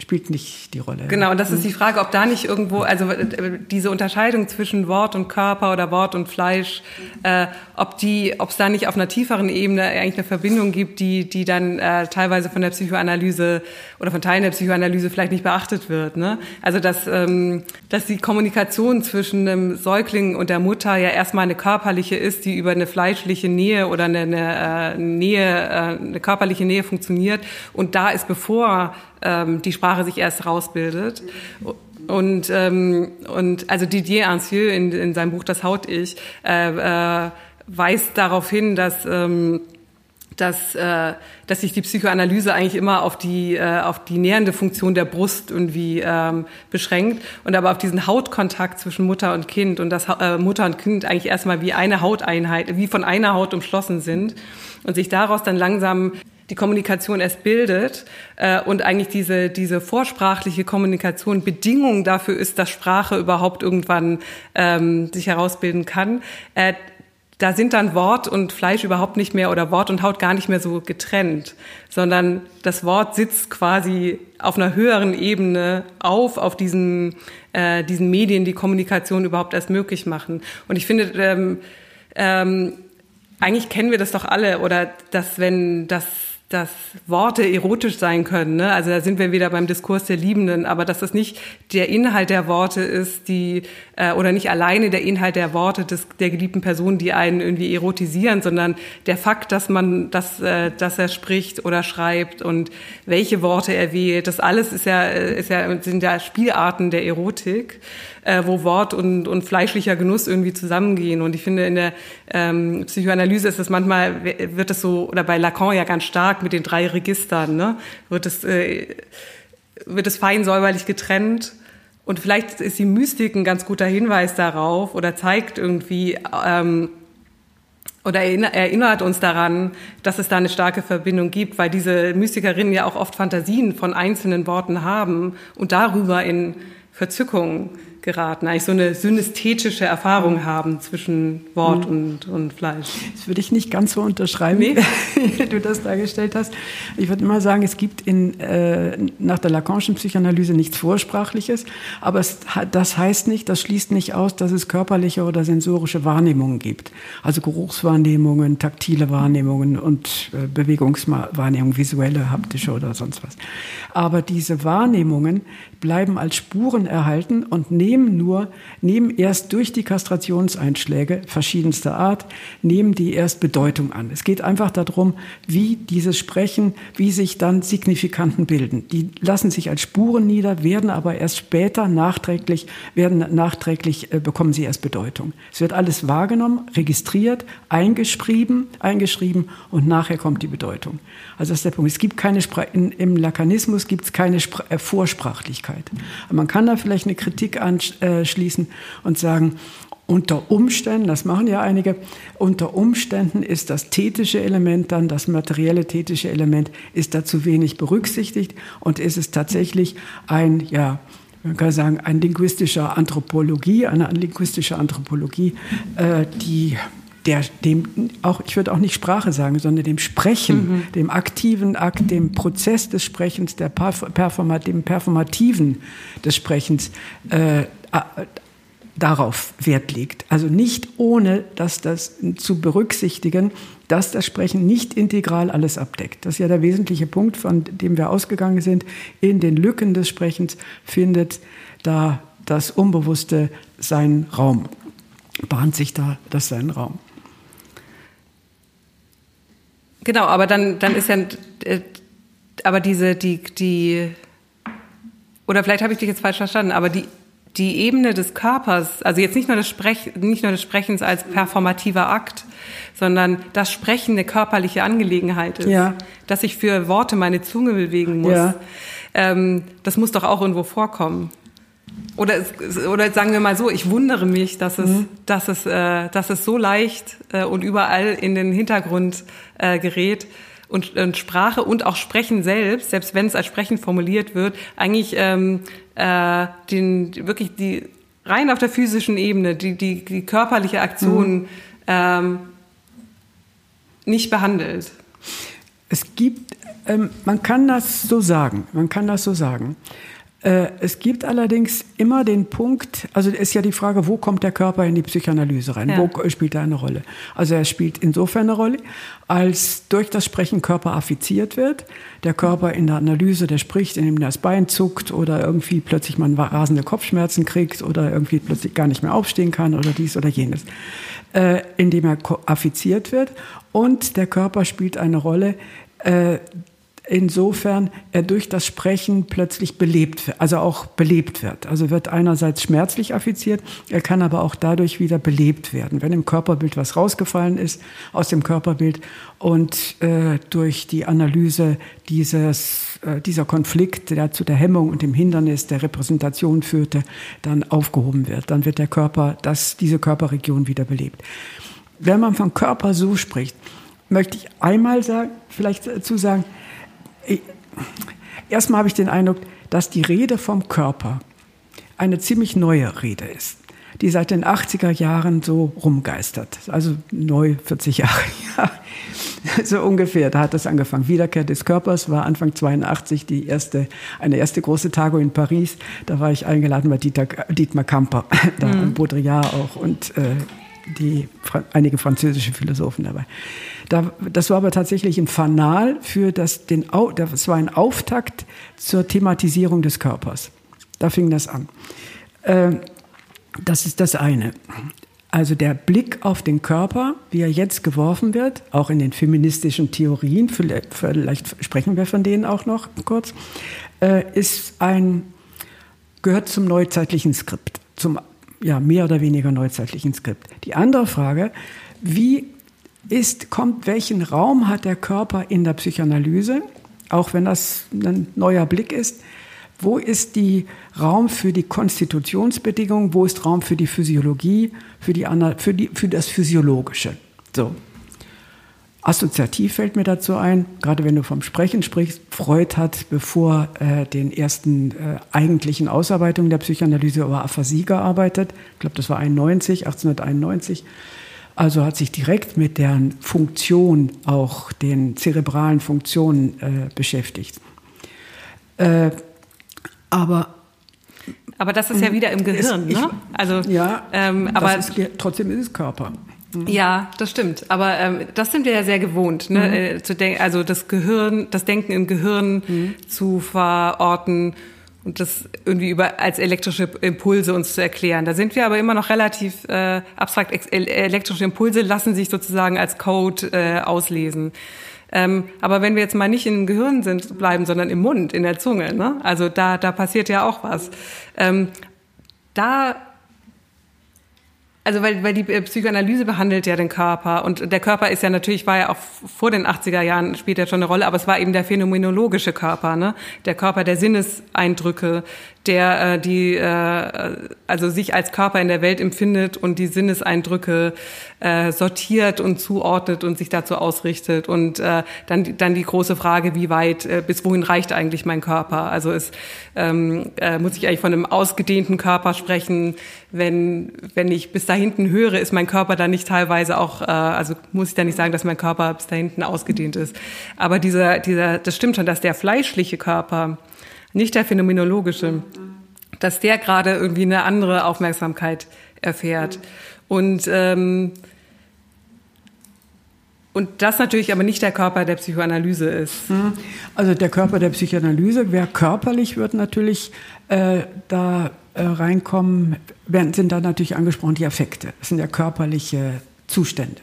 spielt nicht die Rolle. Genau, und das ist die Frage, ob da nicht irgendwo, also äh, diese Unterscheidung zwischen Wort und Körper oder Wort und Fleisch, äh, ob die, ob es da nicht auf einer tieferen Ebene eigentlich eine Verbindung gibt, die, die dann äh, teilweise von der Psychoanalyse oder von Teilen der Psychoanalyse vielleicht nicht beachtet wird. Ne? Also dass, ähm, dass die Kommunikation zwischen einem Säugling und der Mutter ja erstmal eine körperliche ist, die über eine fleischliche Nähe oder eine, eine äh, Nähe, äh, eine körperliche Nähe funktioniert. Und da ist bevor ähm, die Sprache sich erst rausbildet. Und, ähm, und also Didier Ancieux in, in seinem Buch Das Haut-Ich äh, äh, weist darauf hin, dass ähm, dass, äh, dass sich die Psychoanalyse eigentlich immer auf die, äh, auf die nähernde Funktion der Brust irgendwie ähm, beschränkt und aber auf diesen Hautkontakt zwischen Mutter und Kind und dass äh, Mutter und Kind eigentlich erstmal wie eine Hauteinheit, wie von einer Haut umschlossen sind und sich daraus dann langsam die Kommunikation erst bildet äh, und eigentlich diese, diese vorsprachliche Kommunikation Bedingung dafür ist, dass Sprache überhaupt irgendwann ähm, sich herausbilden kann, äh, da sind dann Wort und Fleisch überhaupt nicht mehr oder Wort und Haut gar nicht mehr so getrennt, sondern das Wort sitzt quasi auf einer höheren Ebene auf, auf diesen, äh, diesen Medien, die Kommunikation überhaupt erst möglich machen. Und ich finde, ähm, ähm, eigentlich kennen wir das doch alle oder dass wenn das dass Worte erotisch sein können. Ne? Also da sind wir wieder beim Diskurs der Liebenden, aber dass das nicht der Inhalt der Worte ist, die äh, oder nicht alleine der Inhalt der Worte des, der geliebten Person, die einen irgendwie erotisieren, sondern der Fakt, dass man, dass, äh, dass er spricht oder schreibt und welche Worte er wählt, das alles ist ja, ist ja sind ja Spielarten der Erotik äh, wo Wort und, und fleischlicher Genuss irgendwie zusammengehen. Und ich finde, in der ähm, Psychoanalyse ist das manchmal, wird das so, oder bei Lacan ja ganz stark mit den drei Registern, ne, wird es, äh, wird es fein säuberlich getrennt. Und vielleicht ist die Mystik ein ganz guter Hinweis darauf oder zeigt irgendwie, ähm, oder erinnert uns daran, dass es da eine starke Verbindung gibt, weil diese Mystikerinnen ja auch oft Fantasien von einzelnen Worten haben und darüber in Verzückung geraten, eigentlich so eine synästhetische Erfahrung haben zwischen Wort mhm. und, und Fleisch. Das würde ich nicht ganz so unterschreiben, nee. wie du das dargestellt hast. Ich würde immer sagen, es gibt in, äh, nach der Lacanischen Psychoanalyse nichts Vorsprachliches, aber es, das heißt nicht, das schließt nicht aus, dass es körperliche oder sensorische Wahrnehmungen gibt. Also Geruchswahrnehmungen, taktile Wahrnehmungen und äh, Bewegungswahrnehmungen, visuelle, haptische oder sonst was. Aber diese Wahrnehmungen bleiben als Spuren erhalten und nehmen nur, nehmen erst durch die Kastrationseinschläge verschiedenster Art, nehmen die erst Bedeutung an. Es geht einfach darum, wie dieses Sprechen, wie sich dann Signifikanten bilden. Die lassen sich als Spuren nieder, werden aber erst später nachträglich, werden nachträglich, äh, bekommen sie erst Bedeutung. Es wird alles wahrgenommen, registriert, eingeschrieben, eingeschrieben und nachher kommt die Bedeutung. Also das ist der Punkt. Es gibt keine, Spra in, im Lakanismus gibt es keine Spra äh, Vorsprachlichkeit. Man kann da vielleicht eine Kritik anschließen und sagen, unter Umständen, das machen ja einige, unter Umständen ist das tätische Element dann, das materielle tätische Element, ist da zu wenig berücksichtigt und ist es tatsächlich ein, ja, man kann sagen, ein linguistischer Anthropologie, eine linguistische Anthropologie, äh, die der, dem auch, ich würde auch nicht Sprache sagen, sondern dem Sprechen, mhm. dem aktiven Akt, dem Prozess des Sprechens, der Performat, dem Performativen des Sprechens äh, darauf Wert legt. Also nicht ohne, dass das zu berücksichtigen, dass das Sprechen nicht integral alles abdeckt. Das ist ja der wesentliche Punkt, von dem wir ausgegangen sind. In den Lücken des Sprechens findet da das Unbewusste seinen Raum, bahnt sich da das seinen Raum. Genau, aber dann, dann ist ja, äh, aber diese, die, die, oder vielleicht habe ich dich jetzt falsch verstanden, aber die, die Ebene des Körpers, also jetzt nicht nur des, Sprech, nicht nur des Sprechens als performativer Akt, sondern das Sprechen eine körperliche Angelegenheit ist, ja. dass ich für Worte meine Zunge bewegen muss, ja. ähm, das muss doch auch irgendwo vorkommen. Oder, oder sagen wir mal so, ich wundere mich, dass es, mhm. dass es, äh, dass es so leicht äh, und überall in den Hintergrund äh, gerät und, und Sprache und auch Sprechen selbst, selbst wenn es als Sprechen formuliert wird, eigentlich ähm, äh, den wirklich die rein auf der physischen Ebene, die, die, die körperliche Aktion mhm. ähm, nicht behandelt. Es gibt, ähm, man kann das so sagen, man kann das so sagen. Äh, es gibt allerdings immer den Punkt, also ist ja die Frage, wo kommt der Körper in die Psychoanalyse rein? Ja. Wo spielt er eine Rolle? Also er spielt insofern eine Rolle, als durch das Sprechen Körper affiziert wird. Der Körper in der Analyse, der spricht, indem das Bein zuckt oder irgendwie plötzlich man rasende Kopfschmerzen kriegt oder irgendwie plötzlich gar nicht mehr aufstehen kann oder dies oder jenes. Äh, indem er affiziert wird. Und der Körper spielt eine Rolle, äh, insofern er durch das Sprechen plötzlich belebt also auch belebt wird. Also wird einerseits schmerzlich affiziert, er kann aber auch dadurch wieder belebt werden. Wenn im Körperbild was rausgefallen ist aus dem Körperbild und äh, durch die Analyse dieses, äh, dieser Konflikt, der zu der Hemmung und dem Hindernis der Repräsentation führte, dann aufgehoben wird, dann wird der Körper, das, diese Körperregion wieder belebt. Wenn man von Körper so spricht, möchte ich einmal sagen, vielleicht dazu sagen, Erstmal habe ich den Eindruck, dass die Rede vom Körper eine ziemlich neue Rede ist, die seit den 80er Jahren so rumgeistert. Also neu 40 Jahre, ja. so ungefähr, da hat das angefangen. Wiederkehr des Körpers war Anfang 82 die erste, eine erste große Tagung in Paris. Da war ich eingeladen bei Dieter, Dietmar Kamper, da mhm. Baudrillard auch und äh, die, einige französische Philosophen dabei. Da, das war aber tatsächlich ein Fanal für das, den, das war ein Auftakt zur Thematisierung des Körpers. Da fing das an. Äh, das ist das eine. Also der Blick auf den Körper, wie er jetzt geworfen wird, auch in den feministischen Theorien, vielleicht sprechen wir von denen auch noch kurz, äh, ist ein, gehört zum neuzeitlichen Skript, zum ja, mehr oder weniger neuzeitlichen Skript. Die andere Frage, wie ist, kommt, welchen Raum hat der Körper in der Psychoanalyse, auch wenn das ein neuer Blick ist, wo ist die Raum für die Konstitutionsbedingungen? Wo ist Raum für die Physiologie, für, die, für, die, für das Physiologische? So. Assoziativ fällt mir dazu ein, gerade wenn du vom Sprechen sprichst, Freud hat bevor äh, den ersten äh, eigentlichen Ausarbeitungen der Psychoanalyse über Aphasie gearbeitet. Ich glaube, das war 91, 1891. Also hat sich direkt mit deren Funktion, auch den zerebralen Funktionen äh, beschäftigt. Äh, aber aber das ist ja wieder im Gehirn, ist, ne? Also ja, ähm, aber ist, trotzdem ist es Körper. Mhm. Ja, das stimmt. Aber ähm, das sind wir ja sehr gewohnt, ne? Mhm. Äh, zu denken, also das Gehirn, das Denken im Gehirn mhm. zu verorten und das irgendwie über als elektrische Impulse uns zu erklären. Da sind wir aber immer noch relativ äh, abstrakt. Elektrische Impulse lassen sich sozusagen als Code äh, auslesen. Ähm, aber wenn wir jetzt mal nicht im Gehirn sind, bleiben, sondern im Mund, in der Zunge, ne? also da, da passiert ja auch was. Ähm, da also weil, weil die äh, Psychoanalyse behandelt ja den Körper und der Körper ist ja natürlich, war ja auch vor den 80er Jahren, spielt ja schon eine Rolle, aber es war eben der phänomenologische Körper, ne? der Körper der Sinneseindrücke, der äh, die äh, also sich als Körper in der Welt empfindet und die Sinneseindrücke äh, sortiert und zuordnet und sich dazu ausrichtet und äh, dann dann die große Frage wie weit äh, bis wohin reicht eigentlich mein Körper also es ähm, äh, muss ich eigentlich von einem ausgedehnten Körper sprechen wenn wenn ich bis da hinten höre ist mein Körper dann nicht teilweise auch äh, also muss ich da nicht sagen dass mein Körper bis da hinten ausgedehnt ist aber dieser dieser das stimmt schon dass der fleischliche Körper nicht der phänomenologische, dass der gerade irgendwie eine andere Aufmerksamkeit erfährt. Und ähm, und das natürlich aber nicht der Körper der Psychoanalyse ist. Mhm. Also der Körper der Psychoanalyse, wer körperlich wird natürlich äh, da äh, reinkommen, werden, sind da natürlich angesprochen die Affekte. Das sind ja körperliche Zustände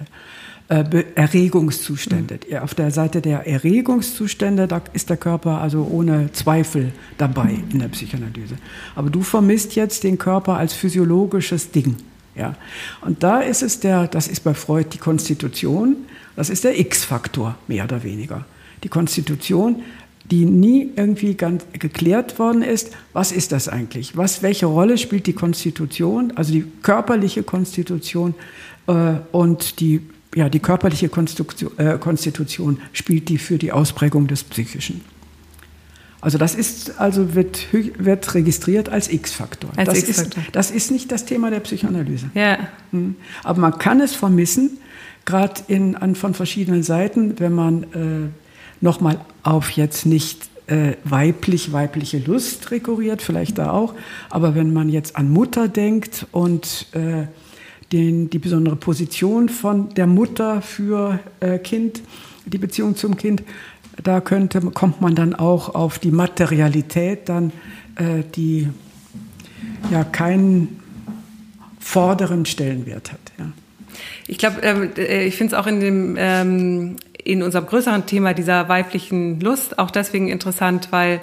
äh, Erregungszustände. Mhm. Auf der Seite der Erregungszustände, da ist der Körper also ohne Zweifel dabei in der Psychoanalyse. Aber du vermisst jetzt den Körper als physiologisches Ding. Ja. Und da ist es der, das ist bei Freud die Konstitution, das ist der X-Faktor, mehr oder weniger. Die Konstitution, die nie irgendwie ganz geklärt worden ist, was ist das eigentlich? Was, welche Rolle spielt die Konstitution, also die körperliche Konstitution äh, und die ja, die körperliche äh, Konstitution spielt die für die Ausprägung des Psychischen. Also das ist also wird, wird registriert als X-Faktor. Das, ist, das ist nicht das Thema der Psychoanalyse. Ja. Hm. Aber man kann es vermissen, gerade von verschiedenen Seiten, wenn man äh, nochmal auf jetzt nicht äh, weiblich, weibliche Lust rekurriert, vielleicht da auch, aber wenn man jetzt an Mutter denkt und äh, den, die besondere Position von der Mutter für äh, Kind, die Beziehung zum Kind. Da könnte, kommt man dann auch auf die Materialität, dann äh, die ja keinen vorderen Stellenwert hat. Ja. Ich glaube, ähm, äh, ich finde es auch in dem ähm, in unserem größeren Thema dieser weiblichen Lust auch deswegen interessant, weil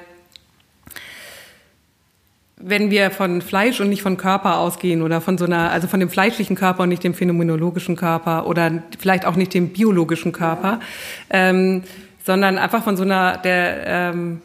wenn wir von Fleisch und nicht von Körper ausgehen oder von so einer, also von dem fleischlichen Körper und nicht dem phänomenologischen Körper oder vielleicht auch nicht dem biologischen Körper, ähm, sondern einfach von so einer der ähm,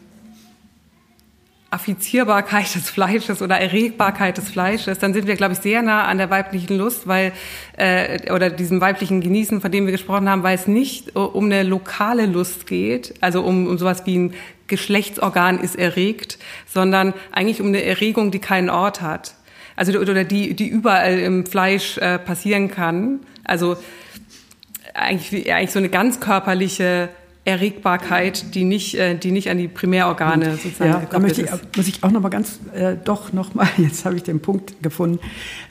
Affizierbarkeit des Fleisches oder Erregbarkeit des Fleisches, dann sind wir, glaube ich, sehr nah an der weiblichen Lust, weil äh, oder diesem weiblichen Genießen, von dem wir gesprochen haben, weil es nicht um eine lokale Lust geht, also um, um sowas wie ein Geschlechtsorgan ist erregt, sondern eigentlich um eine Erregung, die keinen Ort hat. Also oder die, die überall im Fleisch äh, passieren kann. Also eigentlich, eigentlich so eine ganz körperliche Erregbarkeit, die nicht, äh, die nicht an die Primärorgane sozusagen ja, da möchte ich, muss ich auch noch mal ganz, äh, doch noch mal, jetzt habe ich den Punkt gefunden,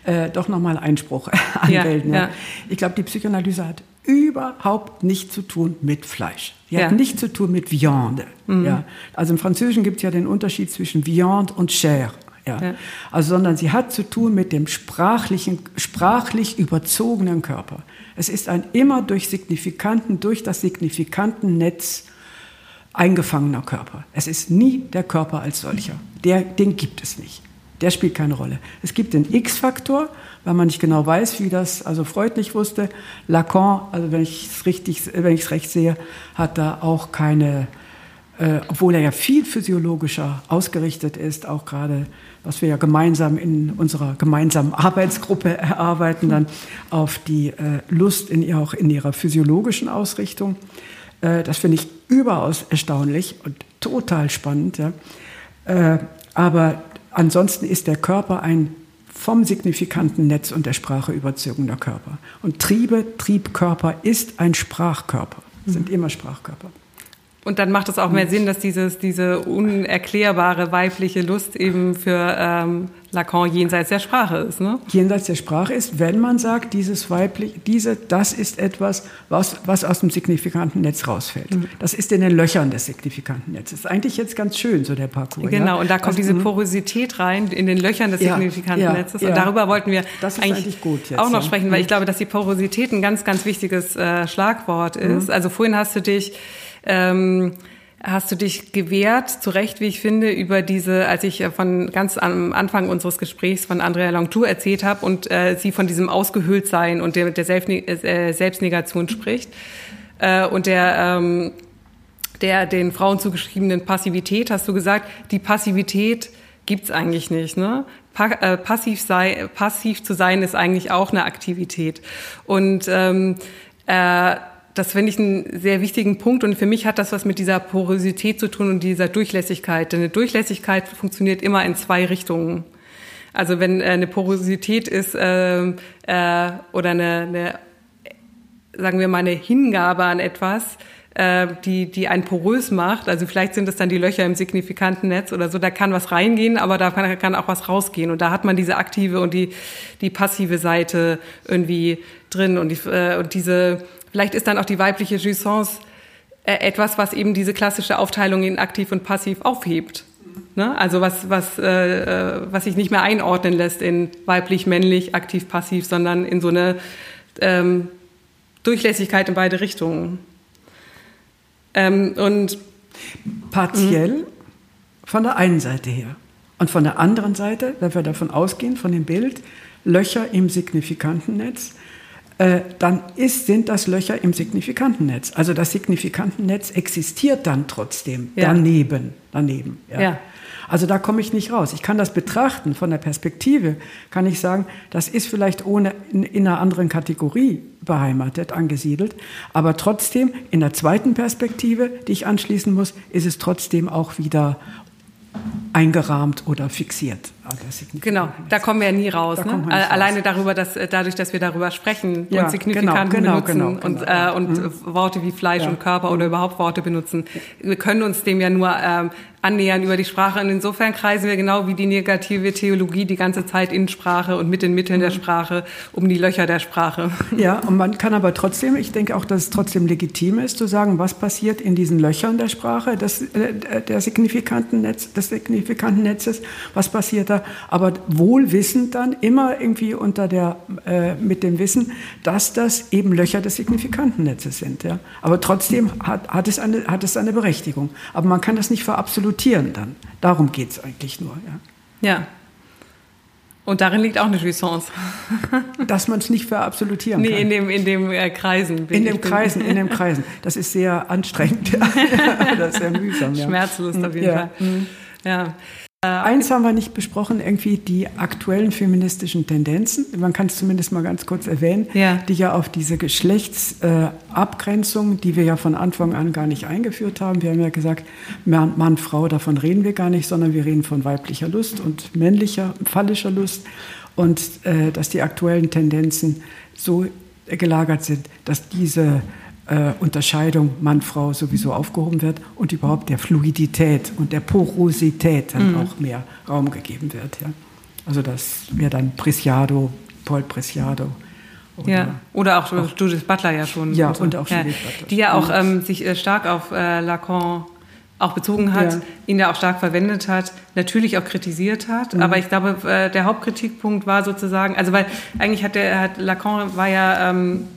äh, doch noch mal Einspruch anmelden. Ja, ja. Ich glaube, die Psychoanalyse hat überhaupt nichts zu tun mit Fleisch. Die ja. hat nichts zu tun mit Viande. Mhm. Ja. Also im Französischen gibt es ja den Unterschied zwischen Viande und Chair. Ja. Also, sondern sie hat zu tun mit dem sprachlichen, sprachlich überzogenen Körper. Es ist ein immer durch signifikanten, durch das signifikanten Netz eingefangener Körper. Es ist nie der Körper als solcher. Der, den gibt es nicht. Der spielt keine Rolle. Es gibt den X-Faktor, weil man nicht genau weiß, wie das, also Freud nicht wusste. Lacan, also wenn ich es richtig, wenn ich es recht sehe, hat da auch keine, äh, obwohl er ja viel physiologischer ausgerichtet ist, auch gerade, was wir ja gemeinsam in unserer gemeinsamen Arbeitsgruppe erarbeiten, dann auf die äh, Lust in auch in ihrer physiologischen Ausrichtung. Äh, das finde ich überaus erstaunlich und total spannend. Ja. Äh, aber ansonsten ist der Körper ein vom signifikanten Netz und der Sprache überzogener Körper. Und Triebe, Triebkörper ist ein Sprachkörper, sind mhm. immer Sprachkörper. Und dann macht es auch mehr Sinn, dass dieses, diese unerklärbare weibliche Lust eben für ähm, Lacan jenseits der Sprache ist. Ne? Jenseits der Sprache ist, wenn man sagt, dieses weiblich, diese, das ist etwas, was, was aus dem signifikanten Netz rausfällt. Mhm. Das ist in den Löchern des signifikanten Netzes. Ist eigentlich jetzt ganz schön, so der Parcours. Genau, ja? und da kommt also, diese mhm. Porosität rein in den Löchern des ja, signifikanten ja, Netzes. Und darüber wollten wir eigentlich, eigentlich jetzt, auch noch sprechen, weil ich mhm. glaube, dass die Porosität ein ganz, ganz wichtiges äh, Schlagwort ist. Mhm. Also vorhin hast du dich ähm, hast du dich gewehrt, zu Recht, wie ich finde, über diese, als ich von ganz am Anfang unseres Gesprächs von Andrea Longtour erzählt habe und äh, sie von diesem Ausgehöhltsein und der, der äh, Selbstnegation spricht äh, und der, ähm, der den Frauen zugeschriebenen Passivität, hast du gesagt, die Passivität gibt's eigentlich nicht. Ne? Äh, passiv, sei, passiv zu sein ist eigentlich auch eine Aktivität. Und ähm, äh, das finde ich einen sehr wichtigen Punkt und für mich hat das was mit dieser Porosität zu tun und dieser Durchlässigkeit. Denn eine Durchlässigkeit funktioniert immer in zwei Richtungen. Also wenn äh, eine Porosität ist äh, äh, oder eine, eine, sagen wir mal, eine Hingabe an etwas, äh, die, die einen porös macht, also vielleicht sind es dann die Löcher im signifikanten Netz oder so, da kann was reingehen, aber da kann, kann auch was rausgehen. Und da hat man diese aktive und die, die passive Seite irgendwie drin. Und, die, äh, und diese Vielleicht ist dann auch die weibliche Jouissance äh, etwas, was eben diese klassische Aufteilung in aktiv und passiv aufhebt. Ne? Also was, was, äh, äh, was sich nicht mehr einordnen lässt in weiblich, männlich, aktiv, passiv, sondern in so eine ähm, Durchlässigkeit in beide Richtungen. Ähm, und partiell von der einen Seite her. Und von der anderen Seite, wenn wir davon ausgehen, von dem Bild, Löcher im signifikanten Netz, äh, dann ist, sind das Löcher im Signifikantennetz. Also das Signifikantennetz existiert dann trotzdem ja. daneben. daneben ja. ja. Also da komme ich nicht raus. Ich kann das betrachten von der Perspektive, kann ich sagen, das ist vielleicht ohne, in, in einer anderen Kategorie beheimatet, angesiedelt, aber trotzdem in der zweiten Perspektive, die ich anschließen muss, ist es trotzdem auch wieder eingerahmt oder fixiert. Genau, da kommen wir ja nie raus. Ne? Alleine raus. darüber, dass äh, dadurch, dass wir darüber sprechen ja, und signifikant genau, benutzen genau, genau, und, äh, und mhm. Worte wie Fleisch ja. und Körper oder überhaupt Worte benutzen, wir können uns dem ja nur ähm, annähern über die Sprache. Und insofern kreisen wir genau wie die negative Theologie die ganze Zeit in Sprache und mit den Mitteln der Sprache um die Löcher der Sprache. Ja, und man kann aber trotzdem, ich denke auch, dass es trotzdem legitim ist, zu sagen, was passiert in diesen Löchern der Sprache, des, äh, der signifikanten Netz, des signifikanten Netzes, was passiert da, aber wohl wissend dann immer irgendwie unter der, äh, mit dem Wissen, dass das eben Löcher des signifikanten Netzes sind. Ja. Aber trotzdem hat, hat, es eine, hat es eine Berechtigung. Aber man kann das nicht verabsolutieren dann. Darum geht es eigentlich nur. Ja. ja. Und darin liegt auch eine Jouissance. Dass man es nicht verabsolutieren nee, kann. Nee, in dem, in dem äh, Kreisen. In dem Kreisen, in dem Kreisen. Das ist sehr anstrengend. das ist sehr mühsam. Ja. Schmerzlos auf jeden ja. Fall. Mhm. Ja. Äh, Eins haben wir nicht besprochen, irgendwie die aktuellen feministischen Tendenzen. Man kann es zumindest mal ganz kurz erwähnen, ja. die ja auf diese Geschlechtsabgrenzung, äh, die wir ja von Anfang an gar nicht eingeführt haben. Wir haben ja gesagt, Mann, Mann, Frau, davon reden wir gar nicht, sondern wir reden von weiblicher Lust und männlicher, phallischer Lust. Und äh, dass die aktuellen Tendenzen so gelagert sind, dass diese äh, Unterscheidung Mann-Frau sowieso aufgehoben wird und überhaupt der Fluidität und der Porosität dann mhm. auch mehr Raum gegeben wird. Ja. Also das wäre dann Preciado, Paul Preciado. Oder, ja, oder auch, auch, Judith Butler ja schon. Ja, und, auch Judith ja, Butler. Die ja auch ähm, sich äh, stark auf äh, Lacan auch bezogen hat, ja. ihn ja auch stark verwendet hat, natürlich auch kritisiert hat. Mhm. Aber ich glaube, äh, der Hauptkritikpunkt war sozusagen, also weil eigentlich hat der hat Lacan war ja ähm,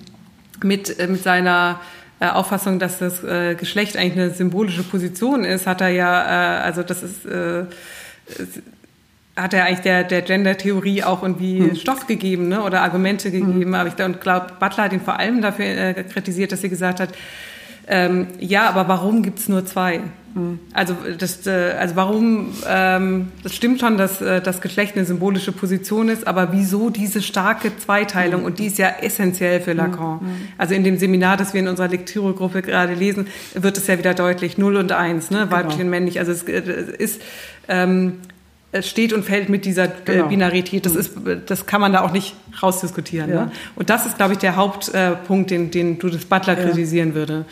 mit, äh, mit seiner äh, Auffassung, dass das äh, Geschlecht eigentlich eine symbolische Position ist, hat er ja, äh, also das ist, äh, hat er eigentlich der, der Gender-Theorie auch irgendwie hm. Stoff gegeben ne, oder Argumente hm. gegeben. Hm. Aber ich glaube, Butler hat ihn vor allem dafür äh, kritisiert, dass sie gesagt hat, ähm, ja, aber warum gibt es nur zwei? Mhm. Also, das, äh, also warum, ähm, das stimmt schon, dass äh, das Geschlecht eine symbolische Position ist, aber wieso diese starke Zweiteilung? Mhm. Und die ist ja essentiell für Lacan. Mhm. Also in dem Seminar, das wir in unserer Lektüregruppe gerade lesen, wird es ja wieder deutlich, null und eins, ne? weiblich genau. und männlich. Also es, es ist... Ähm, es steht und fällt mit dieser äh, genau. Binarität. Das, ist, das kann man da auch nicht rausdiskutieren. Ja. Ne? Und das ist, glaube ich, der Hauptpunkt, den, den du das Butler ja. kritisieren würde.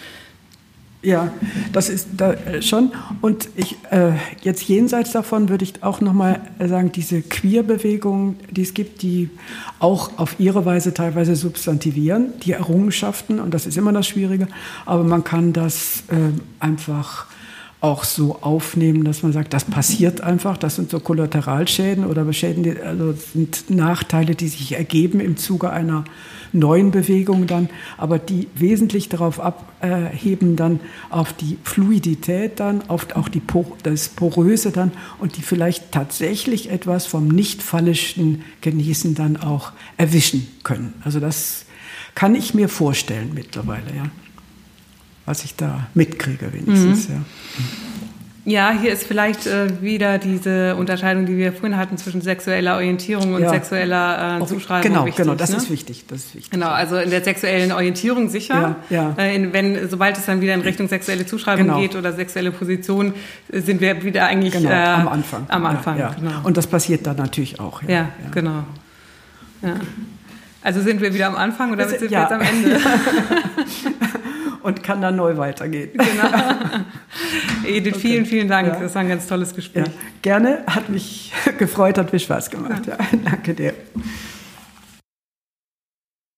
Ja, das ist da äh, schon. Und ich, äh, jetzt jenseits davon würde ich auch nochmal sagen, diese Queer-Bewegung, die es gibt, die auch auf ihre Weise teilweise substantivieren, die Errungenschaften, und das ist immer das Schwierige, aber man kann das äh, einfach auch so aufnehmen, dass man sagt, das passiert einfach, das sind so Kollateralschäden oder Schäden, also sind Nachteile, die sich ergeben im Zuge einer neuen Bewegung dann, aber die wesentlich darauf abheben dann auf die Fluidität dann, auf auch die, das Poröse dann und die vielleicht tatsächlich etwas vom nicht phallischen Genießen dann auch erwischen können. Also das kann ich mir vorstellen mittlerweile, ja. Was ich da mitkriege wenigstens, mhm. ja. Ja, hier ist vielleicht äh, wieder diese Unterscheidung, die wir vorhin hatten zwischen sexueller Orientierung und ja. sexueller äh, Zuschreibung. Genau, wichtig, genau, das ne? ist wichtig. Das ist wichtig. Genau, also in der sexuellen Orientierung sicher. Ja. Äh, in, wenn, sobald es dann wieder in Richtung sexuelle Zuschreibung genau. geht oder sexuelle Position, sind wir wieder eigentlich genau, äh, am Anfang. Am Anfang, Genau. Und das passiert dann natürlich auch. Ja, genau. Ja. Also sind wir wieder am Anfang oder sind wir jetzt am Ende? und kann dann neu weitergehen. Genau. Edith, okay. vielen, vielen Dank. Ja. Das war ein ganz tolles Gespräch. Ja. Gerne, hat mich gefreut, hat viel Spaß gemacht. Ja. Danke dir.